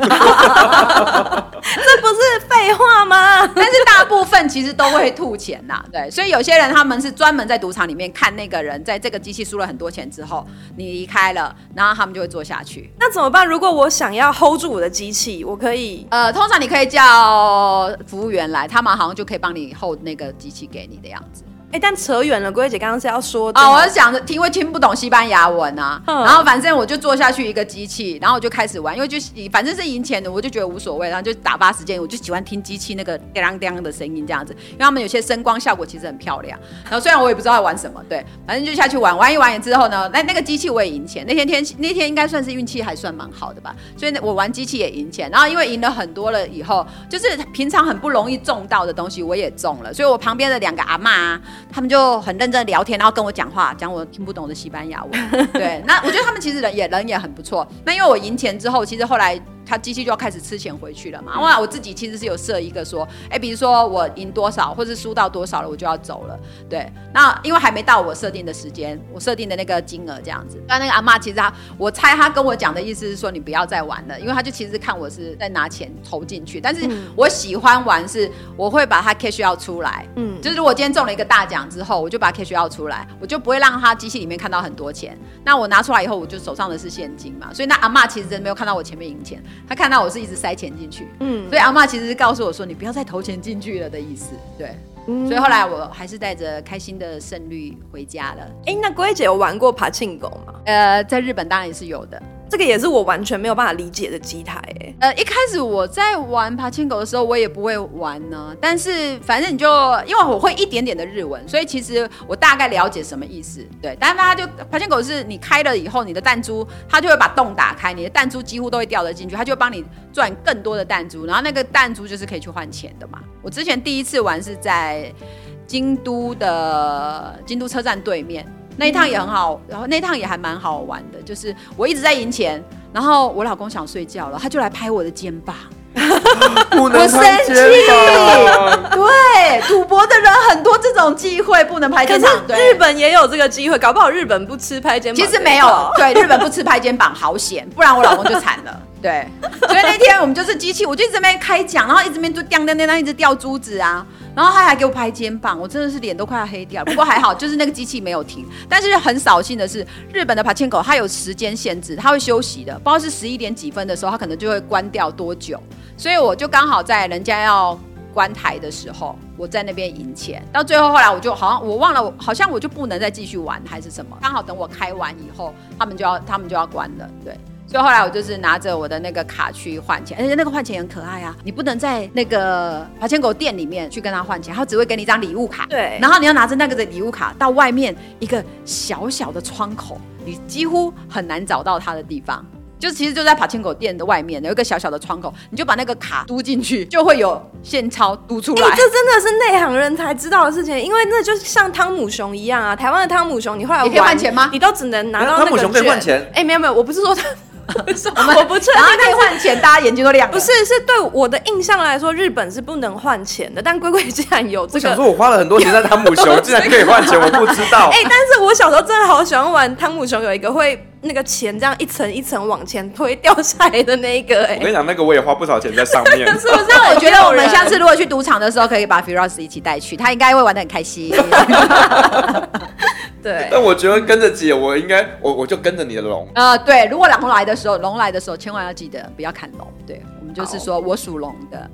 不是废话吗？但是大部分其实都会吐钱呐。对，所以有些人他们是专门在赌场里面看那个人在这个机器输了很多钱之后。你离开了，然后他们就会做下去。那怎么办？如果我想要 hold 住我的机器，我可以呃，通常你可以叫服务员来，他们好像就可以帮你 hold 那个机器给你的样子。哎、欸，但扯远了，龟姐刚刚是要说啊、哦，我是想着，因为听不懂西班牙文啊，嗯、然后反正我就坐下去一个机器，然后我就开始玩，因为就反正是赢钱的，我就觉得无所谓，然后就打发时间，我就喜欢听机器那个叮叮的声音这样子，因为他们有些声光效果其实很漂亮。然后虽然我也不知道在玩什么，对，反正就下去玩，玩一玩之后呢，那那个机器我也赢钱。那天天那天应该算是运气还算蛮好的吧，所以我玩机器也赢钱。然后因为赢了很多了以后，就是平常很不容易中到的东西我也中了，所以我旁边的两个阿嬷他们就很。认真聊天，然后跟我讲话，讲我听不懂的西班牙文。对，那我觉得他们其实人也人也很不错。那因为我赢钱之后，其实后来。他机器就要开始吃钱回去了嘛？哇，我自己其实是有设一个说，哎，比如说我赢多少，或是输到多少了，我就要走了。对，那因为还没到我设定的时间，我设定的那个金额这样子。但那个阿嬷其实他，我猜他跟我讲的意思是说，你不要再玩了，因为他就其实看我是在拿钱投进去。但是我喜欢玩是，我会把它 cash out 出来。嗯，就是如果今天中了一个大奖之后，我就把 cash out 出来，我就不会让他机器里面看到很多钱。那我拿出来以后，我就手上的是现金嘛。所以那阿嬷其实真的没有看到我前面赢钱。他看到我是一直塞钱进去，嗯，所以阿妈其实是告诉我说，你不要再投钱进去了的意思，对，嗯，所以后来我还是带着开心的胜率回家了。哎、欸，那龟姐有玩过爬庆狗吗？呃，在日本当然也是有的。这个也是我完全没有办法理解的机台，哎，呃，一开始我在玩爬千狗的时候，我也不会玩呢。但是反正你就因为我会一点点的日文，所以其实我大概了解什么意思。对，但是它就爬千狗是你开了以后，你的弹珠它就会把洞打开，你的弹珠几乎都会掉得进去，它就会帮你赚更多的弹珠，然后那个弹珠就是可以去换钱的嘛。我之前第一次玩是在京都的京都车站对面。那一趟也很好，然后那一趟也还蛮好玩的，就是我一直在赢钱，然后我老公想睡觉了，他就来拍我的肩膀，不能我生气，对，赌博的人很多这种机会不能拍肩膀，对，日本也有这个机会，搞不好日本不吃拍肩膀，其实没有，对，日本不吃拍肩膀好险，不然我老公就惨了，对，所以那天我们就是机器，我就一直在那边开奖，然后一直边就掉掉掉，一直掉珠子啊。然后他还给我拍肩膀，我真的是脸都快要黑掉。不过还好，就是那个机器没有停。但是很扫兴的是，日本的爬千狗它有时间限制，它会休息的，不知道是十一点几分的时候，它可能就会关掉多久。所以我就刚好在人家要关台的时候，我在那边赢钱。到最后后来我就好像我忘了，好像我就不能再继续玩还是什么。刚好等我开完以后，他们就要他们就要关了，对。所以后来我就是拿着我的那个卡去换钱，而且那个换钱很可爱啊！你不能在那个爬千狗店里面去跟他换钱，他只会给你一张礼物卡。对，然后你要拿着那个的礼物卡到外面一个小小的窗口，你几乎很难找到他的地方，就其实就在爬千狗店的外面有一个小小的窗口，你就把那个卡嘟进去，就会有现钞嘟出来。欸，这真的是内行人才知道的事情，因为那就像汤姆熊一样啊！台湾的汤姆熊，你后来你可以换钱吗？你都只能拿到那个汤姆熊可以换钱。哎，欸，没有没有，我不是说他。我们我不确定，然后可以换钱，大家眼睛都亮了。不是，是对我的印象来说，日本是不能换钱的。但龟龟竟然有这个，我想说，我花了很多钱在汤姆熊，竟然可以换钱，我不知道。哎、欸，但是我小时候真的好喜欢玩汤姆熊，有一个会那个钱这样一层一层往前推掉下来的那一个、欸。哎，我跟你讲，那个我也花不少钱在上面。是不是？我觉得我们下次如果去赌场的时候，可以把 Firas 一起带去，他应该会玩的很开心。对，但我觉得跟着姐，我应该我我就跟着你的龙。呃，对，如果龙来的时候，龙来的时候，千万要记得不要砍龙。对，我们就是说我属龙的。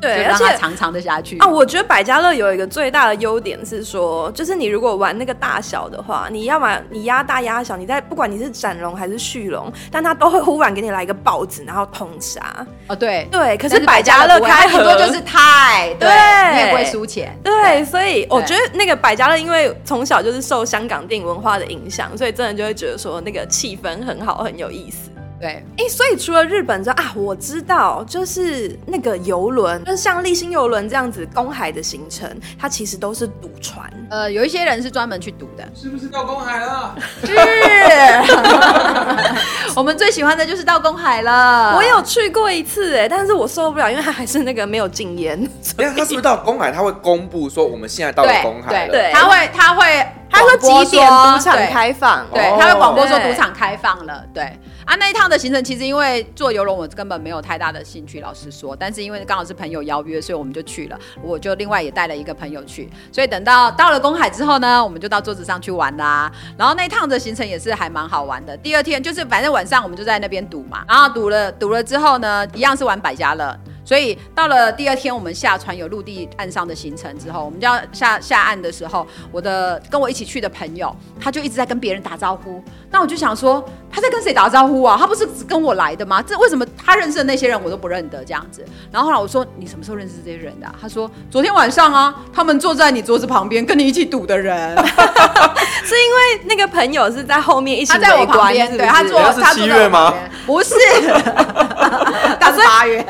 对，而且长长的下去啊！我觉得百家乐有一个最大的优点是说，就是你如果玩那个大小的话，你要么你压大压小，你在不管你是斩龙还是续龙，但它都会忽然给你来一个豹子，然后通杀。哦，对对，可是百家乐开很多就是太对，你也不会输钱。对，所以我觉得那个百家乐，因为从小就是受香港电影文化的影响，所以真的就会觉得说那个气氛很好，很有意思。对，哎、欸，所以除了日本之外啊，我知道，就是那个游轮，就是像立星游轮这样子公海的行程，它其实都是赌船。呃，有一些人是专门去赌的，是不是到公海了？是，我们最喜欢的就是到公海了。我有去过一次，哎，但是我受不了，因为它还是那个没有禁烟。哎，他是不是到公海，他会公布说我们现在到了公海了？对，他会，他会，他说几点赌场开放？对，他会广播说赌场开放了。对。啊，那一趟的行程其实因为坐游轮，我根本没有太大的兴趣，老实说。但是因为刚好是朋友邀约，所以我们就去了。我就另外也带了一个朋友去，所以等到到了公海之后呢，我们就到桌子上去玩啦。然后那一趟的行程也是还蛮好玩的。第二天就是反正晚上我们就在那边赌嘛，然后赌了赌了之后呢，一样是玩百家乐。所以到了第二天，我们下船有陆地岸上的行程之后，我们就要下下岸的时候，我的跟我一起去的朋友，他就一直在跟别人打招呼。那我就想说，他在跟谁打招呼啊？他不是只跟我来的吗？这为什么他认识的那些人我都不认得这样子？然后后来我说，你什么时候认识这些人的啊？他说昨天晚上啊，他们坐在你桌子旁边跟你一起赌的人，是因为那个朋友是在后面一起，他在我旁边，对，他坐，他七月吗？不是，他是八月。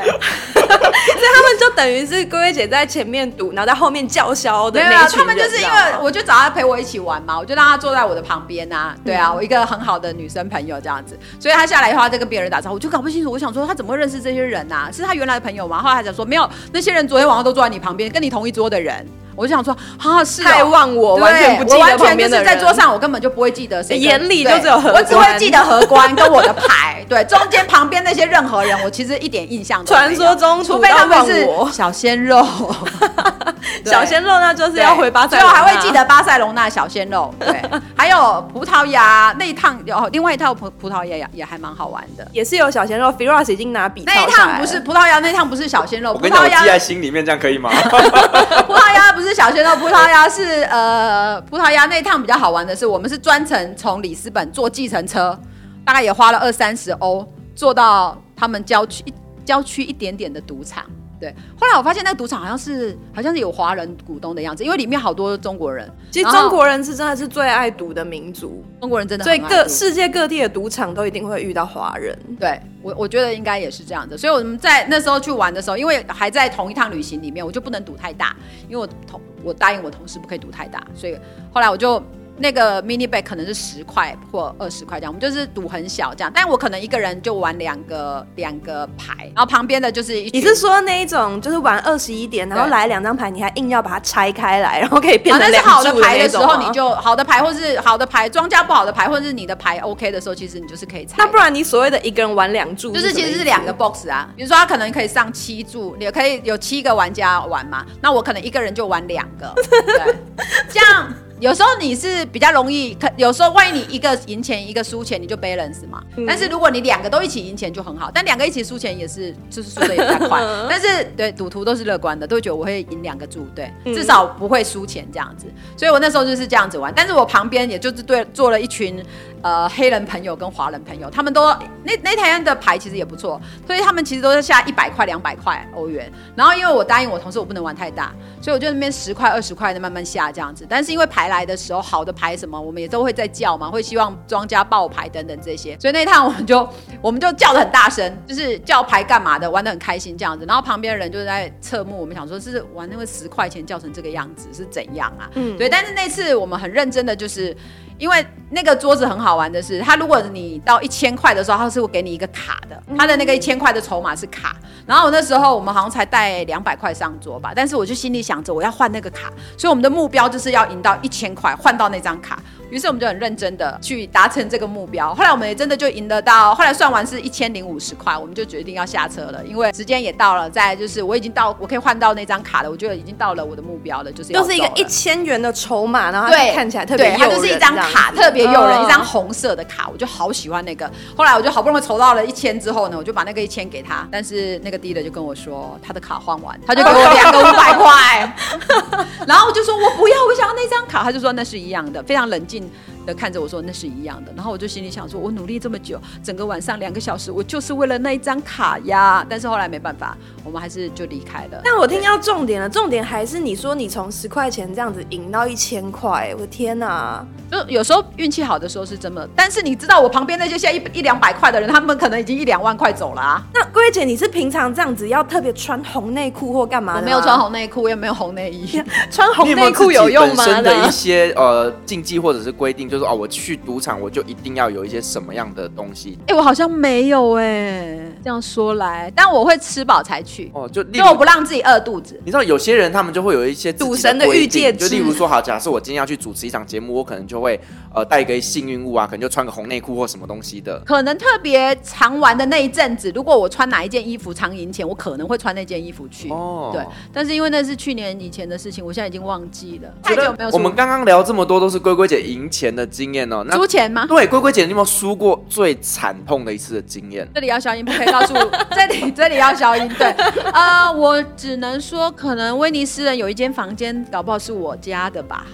所以他们就等于是龟龟姐在前面堵，然后在后面叫嚣的那一群人。他们就是因为我就找他陪我一起玩嘛，我就让他坐在我的旁边啊。对啊，我一个很好的女生朋友这样子，所以他下来以后他在跟别人打招呼，我就搞不清楚。我想说他怎么会认识这些人啊？是他原来的朋友吗？后来他讲说没有，那些人昨天晚上都坐在你旁边，跟你同一桌的人。我就想说，啊，是太忘我，完全不记得旁边的人。我完全就是在桌上，我根本就不会记得谁。眼里就只有荷官，我只会记得荷官跟我的牌。对，中间旁边那些任何人，我其实一点印象都没有。传说中，除非他们是小鲜肉。小鲜肉那就是要回巴塞，最后还会记得巴塞隆那小鲜肉。对，还有葡萄牙那一趟，有另外一套葡葡萄牙也也还蛮好玩的，也是有小鲜肉。Firas 已经拿笔。那一趟不是葡萄牙，那一趟不是小鲜肉。我跟你讲，我记在心里面，这样可以吗？葡萄牙不是。是小鲜肉，葡萄牙是呃，葡萄牙那一趟比较好玩的是，我们是专程从里斯本坐计程车，大概也花了二三十欧，坐到他们郊区一郊区一点点的赌场。对，后来我发现那个赌场好像是好像是有华人股东的样子，因为里面好多中国人。其实中国人是真的是最爱赌的民族，中国人真的，所以各世界各地的赌场都一定会遇到华人。对，我我觉得应该也是这样的。所以我们在那时候去玩的时候，因为还在同一趟旅行里面，我就不能赌太大，因为我同我答应我同事不可以赌太大，所以后来我就。那个 mini bet 可能是十块或二十块这样，我们就是赌很小这样，但我可能一个人就玩两个两个牌，然后旁边的就是一。你是说那一种就是玩二十一点，然后来两张牌，你还硬要把它拆开来，然后可以变成两那是好的牌的时候，你就好的牌，或是好的牌庄家不好的牌，或者是你的牌 OK 的时候，其实你就是可以拆。那不然你所谓的一个人玩两注，就是其实是两个 box 啊。比如说他可能可以上七注，也可以有七个玩家玩嘛，那我可能一个人就玩两个，对，这样。有时候你是比较容易，可有时候万一你一个赢钱一个输钱，你就 balance 嘛。嗯、但是如果你两个都一起赢钱就很好，但两个一起输钱也是，就是输的也比较快。但是对赌徒都是乐观的，都会觉得我会赢两个注，对，至少不会输钱这样子。所以我那时候就是这样子玩，但是我旁边也就是对坐了一群。呃，黑人朋友跟华人朋友，他们都那那台的牌其实也不错，所以他们其实都是下一百块、两百块欧元。然后因为我答应我同事，我不能玩太大，所以我就那边十块、二十块的慢慢下这样子。但是因为牌来的时候，好的牌什么，我们也都会在叫嘛，会希望庄家爆牌等等这些。所以那一趟我们就 我们就叫的很大声，就是叫牌干嘛的，玩的很开心这样子。然后旁边的人就在侧目，我们想说是玩那个十块钱叫成这个样子是怎样啊？嗯，对。但是那次我们很认真的就是。因为那个桌子很好玩的是，它如果你到一千块的时候，它是会给你一个卡的，它的那个一千块的筹码是卡。然后我那时候我们好像才带两百块上桌吧，但是我就心里想着我要换那个卡，所以我们的目标就是要赢到一千块，换到那张卡。于是我们就很认真的去达成这个目标。后来我们也真的就赢得到，后来算完是一千零五十块，我们就决定要下车了，因为时间也到了。再就是我已经到，我可以换到那张卡了，我觉得已经到了我的目标了，就是要就是一个一千元的筹码，然后它看起来特别对，它就是一张卡，特别诱人，一张红色的卡，我就好喜欢那个。后来我就好不容易筹到了一千之后呢，我就把那个一千给他，但是那个 dealer 就跟我说他的卡换完，他就给我两个五百块，然后我就说我不要，我想要那张卡，他就说那是一样的，非常冷静。的看着我说那是一样的，然后我就心里想说，我努力这么久，整个晚上两个小时，我就是为了那一张卡呀。但是后来没办法，我们还是就离开了。但我听到重点了，重点还是你说你从十块钱这样子赢到一千块，我的天哪！就有时候运气好的时候是真的，但是你知道我旁边那些现在一一两百块的人，他们可能已经一两万块走了啊。那龟姐，你是平常这样子要特别穿红内裤或干嘛的？我没有穿红内裤，也没有红内衣，穿红内裤有用吗？本身的一些呃禁忌或者是规定，就是哦，我去赌场我就一定要有一些什么样的东西？哎、欸，我好像没有哎、欸，这样说来，但我会吃饱才去哦，就因为我不让自己饿肚子。你知道有些人他们就会有一些赌神的预戒，就例如说，好，假设我今天要去主持一场节目，我可能就会呃带一个幸运物啊，可能就穿个红内裤或什么东西的。可能特别常玩的那一阵子，如果我穿哪一件衣服常赢钱，我可能会穿那件衣服去。哦，对，但是因为那是去年以前的事情，我现在已经忘记了，太久没有。我们刚刚聊这么多都是龟龟姐赢钱的经验哦，那输钱吗？对，龟龟姐，你有没有输过最惨痛的一次的经验？这里要消音，不可以告诉 这里，这里要消音。对，呃，我只能说，可能威尼斯人有一间房间，搞不好是我家的吧。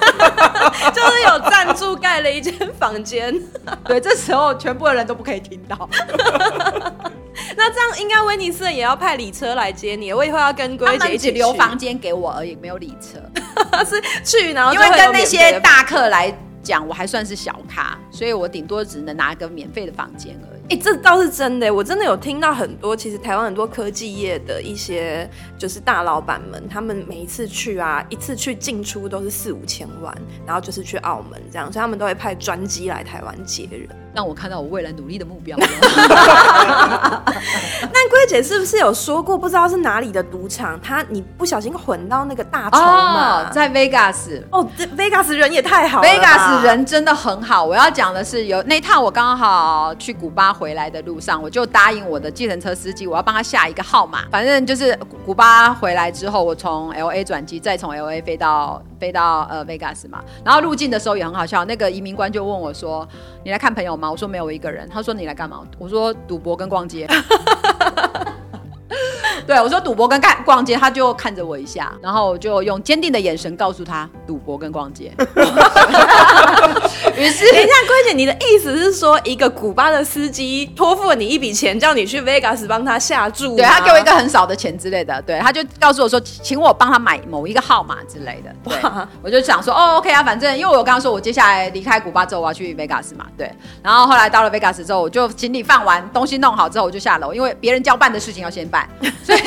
就是有赞助盖了一间房间，对，这时候全部的人都不可以听到。那这样应该威尼斯人也要派礼车来接你，我以后要跟龟姐一起留房间给我而已，没有礼车。是去，然后因为跟那些大客来讲，我还算是小咖，所以我顶多只能拿个免费的房间而已。哎、欸，这倒是真的，我真的有听到很多，其实台湾很多科技业的一些就是大老板们，他们每一次去啊，一次去进出都是四五千万，然后就是去澳门这样，所以他们都会派专机来台湾接人。让我看到我未来努力的目标。那龟姐是不是有说过，不知道是哪里的赌场，他你不小心混到那个大筹码？Oh, 在 Vegas 哦，Vegas 人也太好了，Vegas 人真的很好。我要讲的是，有那趟我刚好去古巴回来的路上，我就答应我的计程车司机，我要帮他下一个号码。反正就是古巴回来之后，我从 LA 转机，再从 LA 飞到飞到呃 Vegas 嘛。然后入境的时候也很好笑，那个移民官就问我说：“你来看朋友吗？”我说没有，我一个人。他说，你来干嘛？我说赌博跟逛街。对，我说赌博跟看逛街，他就看着我一下，然后我就用坚定的眼神告诉他，赌博跟逛街。于是，等一下，龟姐，你的意思是说，一个古巴的司机托付了你一笔钱，叫你去 Vegas 帮他下注？对，他给我一个很少的钱之类的，对，他就告诉我说，请我帮他买某一个号码之类的。对，我就想说，哦，OK 啊，反正因为我刚刚说我接下来离开古巴之后我要去 Vegas 嘛，对。然后后来到了 Vegas 之后，我就行李放完，东西弄好之后，我就下楼，因为别人交办的事情要先办，所以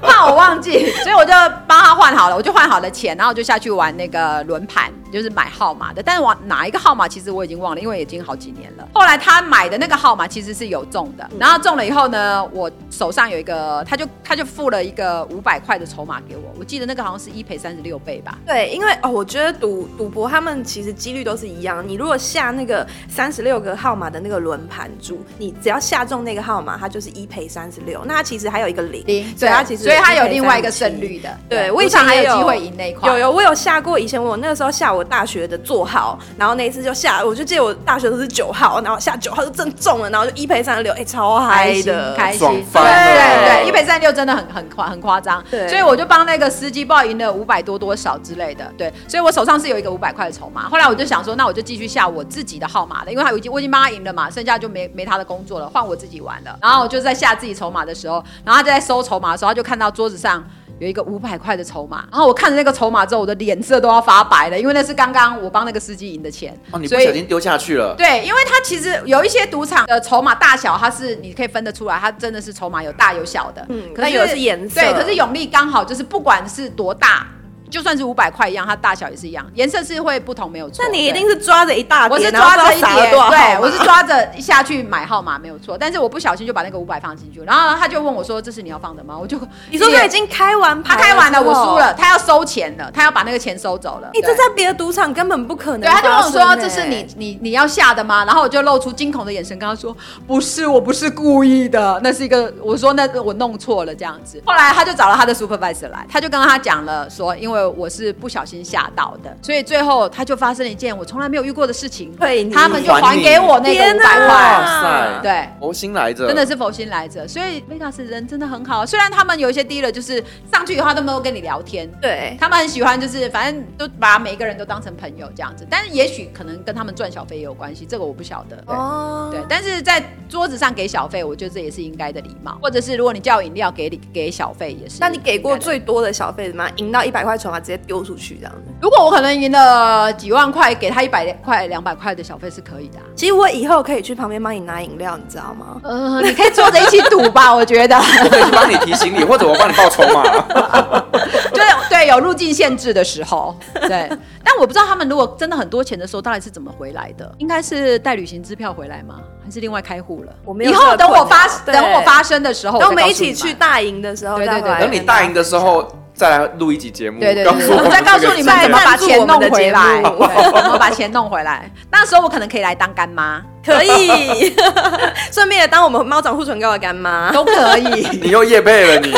怕我忘记，所以我就帮他换好了，我就换好了钱，然后我就下去玩那个轮盘，就是买号码的。但是往哪一个号码，其实我已经忘了，因为已经好几年了。后来他买的那个号码其实是有中的，然后中了以后呢，我手上有一个，他就他就付了一个五百块的筹码给我。我记得那个好像是一赔三十六倍吧？对，因为哦，我觉得赌赌博他们其实几率都是一样。你如果下那个三十六个号码的那个轮盘注，你只要下中那个号码，它就是一赔三十六。那其其实还有一个零，零，对，它其实所以它有另外一个胜率的。对，我以前还有机会赢那一块。有有，我有下过。以前我那个时候下我大学的座号，然后那一次就下，我就记得我大学都是九号，然后下九号就正中了，然后就一赔三十六，哎，超嗨的，开心，对对对，一赔三十六真的很很夸很夸张。对，所以我就帮那个司机报赢了五百多多少之类的。对，所以我手上是有一个五百块的筹码。后来我就想说，那我就继续下我自己的号码了，因为他已经我已经帮他赢了嘛，剩下就没没他的工作了，换我自己玩了。然后我就在下自己筹码的时候，然后他就在收筹码的时候，他就看到桌子上。有一个五百块的筹码，然后我看着那个筹码之后，我的脸色都要发白了，因为那是刚刚我帮那个司机赢的钱。哦，你不小心丢下去了。对，因为它其实有一些赌场的筹码大小，它是你可以分得出来，它真的是筹码有大有小的。嗯，可能有的是颜色。对，可是永利刚好就是不管是多大。就算是五百块一样，它大小也是一样，颜色是会不同，没有错。那你一定是抓着一大叠，我是抓着一叠，对，我是抓着下去买号码，没有错。但是我不小心就把那个五百放进去，然后他就问我说：“这是你要放的吗？”我就 你说他已经开完牌，他开完了，我输了，他要收钱了，他要把那个钱收走了。你这在别的赌场根本不可能。对，他就问我说：“这是你你你要下的吗？”然后我就露出惊恐的眼神跟他说：“不是，我不是故意的，那是一个我说那个我弄错了这样子。”后来他就找了他的 supervisor 来，他就跟他讲了说：“因为我是不小心吓到的，所以最后他就发生了一件我从来没有遇过的事情，对，他们就还给我那个五百块，哇塞，对，佛心来着，真的是佛心来着，所以 Vegas 人真的很好，虽然他们有一些 dealer 就是上去以后都没有跟你聊天，对。他们很喜欢，就是反正都把每一个人都当成朋友这样子，但是也许可能跟他们赚小费也有关系，这个我不晓得，对，哦、对，但是在桌子上给小费，我觉得这也是应该的礼貌，或者是如果你叫饮料给你给小费也是，那你给过最多的小费什么？赢到一百块筹码直接丢出去。这样子，如果我可能赢了几万块，给他一百块、两百块的小费是可以的啊。其实我以后可以去旁边帮你拿饮料，你知道吗？嗯、呃，你可以坐着一起赌吧，我觉得。我可以去帮你提醒你，或者我帮你报仇嘛。对对，有入境限制的时候，对。但我不知道他们如果真的很多钱的时候，到底是怎么回来的？应该是带旅行支票回来吗？还是另外开户了？我没有。以后等我发等我发生的时候，等我们一起去大营的时候，对对对，等你大营的时候。再来录一集节目，对对对，我再告诉你们怎么把钱弄回来，怎么把钱弄回来。那时候我可能可以来当干妈，可以，顺便也当我们猫掌护唇膏的干妈都可以。你又夜配了你，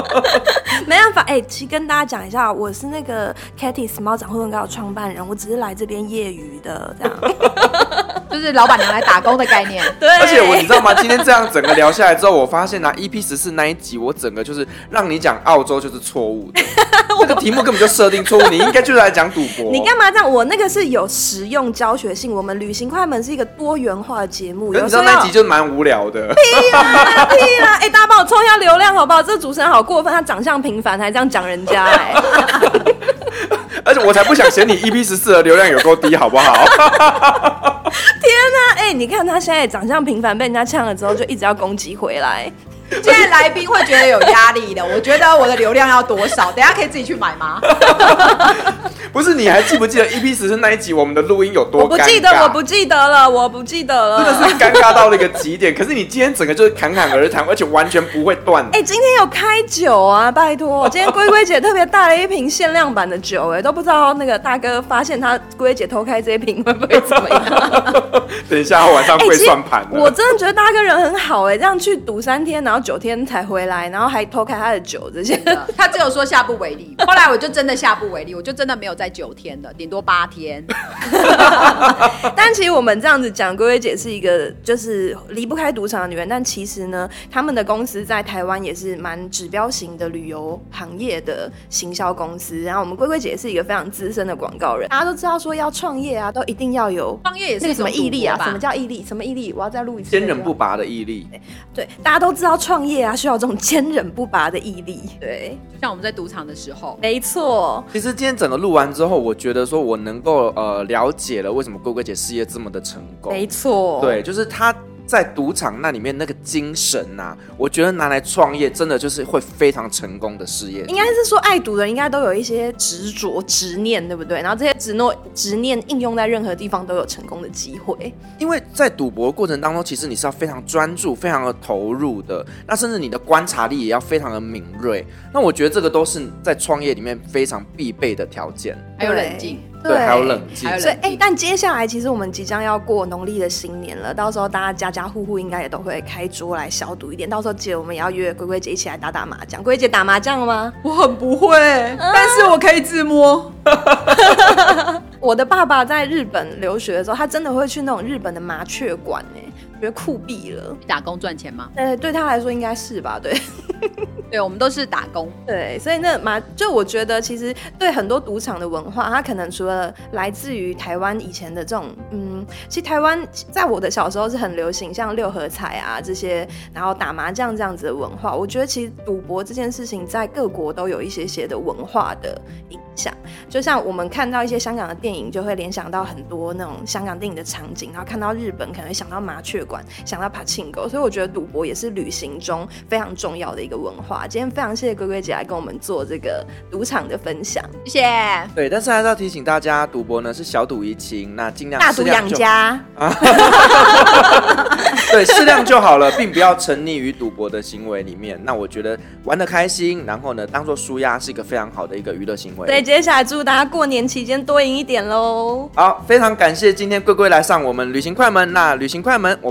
没办法。哎，其实跟大家讲一下，我是那个 Katis 猫掌护唇膏的创办人，我只是来这边业余的，这样。就是老板娘来打工的概念，对。而且我你知道吗？今天这样整个聊下来之后，我发现呢，EP 十四那一集，我整个就是让你讲澳洲就是错误的，这个题目根本就设定错误，你应该就是来讲赌博。你干嘛这样？我那个是有实用教学性，我们旅行快门是一个多元化的节目。你知道那一集就蛮无聊的。屁啦屁啦！哎、欸，大家帮我冲一下流量好不好？这主持人好过分，他长相平凡还这样讲人家哎、欸。而且我才不想嫌你 EP 十四的流量有够低，好不好？天哪！哎、欸，你看他现在长相平凡，被人家呛了之后，就一直要攻击回来。现在来宾会觉得有压力的。我觉得我的流量要多少？等下可以自己去买吗？不是，你还记不记得 EP 十四那一集我们的录音有多尴尬？我不记得，我不记得了，我不记得了。真的是尴尬到了一个极点。可是你今天整个就是侃侃而谈，而且完全不会断。哎、欸，今天有开酒啊！拜托，我今天龟龟姐特别带了一瓶限量版的酒、欸，哎，都不知道那个大哥发现他龟姐偷开这一瓶会不会怎么样？等一下晚上会算盘、欸。我真的觉得大哥人很好、欸，哎，这样去赌三天，然后九天才回来，然后还偷开他的酒，这些 他只有说下不为例。后来我就真的下不为例，我就真的没有。在九天的，顶多八天。但其实我们这样子讲，龟龟姐是一个就是离不开赌场的女人。但其实呢，他们的公司在台湾也是蛮指标型的旅游行业的行销公司。然后我们龟龟姐是一个非常资深的广告人，大家都知道说要创业啊，都一定要有创业也是什么毅力啊？什么叫毅力？什么毅力？我要再录一次。坚韧不拔的毅力。对，大家都知道创业啊，需要这种坚韧不拔的毅力。对，就像我们在赌场的时候，没错。其实今天整个录完之后，我觉得说我能够呃了解了为什么龟龟姐事业这么的成功。没错，对，就是她。在赌场那里面那个精神呐、啊，我觉得拿来创业真的就是会非常成功的事业。应该是说爱赌的人应该都有一些执着执念，对不对？然后这些执诺执念应用在任何地方都有成功的机会。因为在赌博过程当中，其实你是要非常专注、非常的投入的，那甚至你的观察力也要非常的敏锐。那我觉得这个都是在创业里面非常必备的条件，还有冷静。对，还有冷静。所以，哎、欸，但接下来其实我们即将要过农历的新年了，到时候大家家家户户应该也都会开桌来消毒一点。到时候姐，我们也要约龟龟姐一起来打打麻将。龟龟姐打麻将了吗？我很不会，啊、但是我可以自摸。我的爸爸在日本留学的时候，他真的会去那种日本的麻雀馆，哎，觉得酷毙了。打工赚钱吗？呃，对他来说应该是吧，对。对，我们都是打工。对，所以那麻就我觉得，其实对很多赌场的文化，它可能除了来自于台湾以前的这种，嗯，其实台湾在我的小时候是很流行像六合彩啊这些，然后打麻将这样子的文化。我觉得其实赌博这件事情在各国都有一些些的文化的影响。就像我们看到一些香港的电影，就会联想到很多那种香港电影的场景，然后看到日本可能会想到麻雀馆，想到 Pachinko。所以我觉得赌博也是旅行中非常重要的一个文化。今天非常谢谢龟龟姐来跟我们做这个赌场的分享，谢谢。对，但是还是要提醒大家，赌博呢是小赌怡情，那尽量大赌养家啊。对，适量就好了，并不要沉溺于赌博的行为里面。那我觉得玩的开心，然后呢，当做舒压是一个非常好的一个娱乐行为。对，接下来祝大家过年期间多赢一点喽。好，非常感谢今天龟龟来上我们旅行快门。那旅行快门，我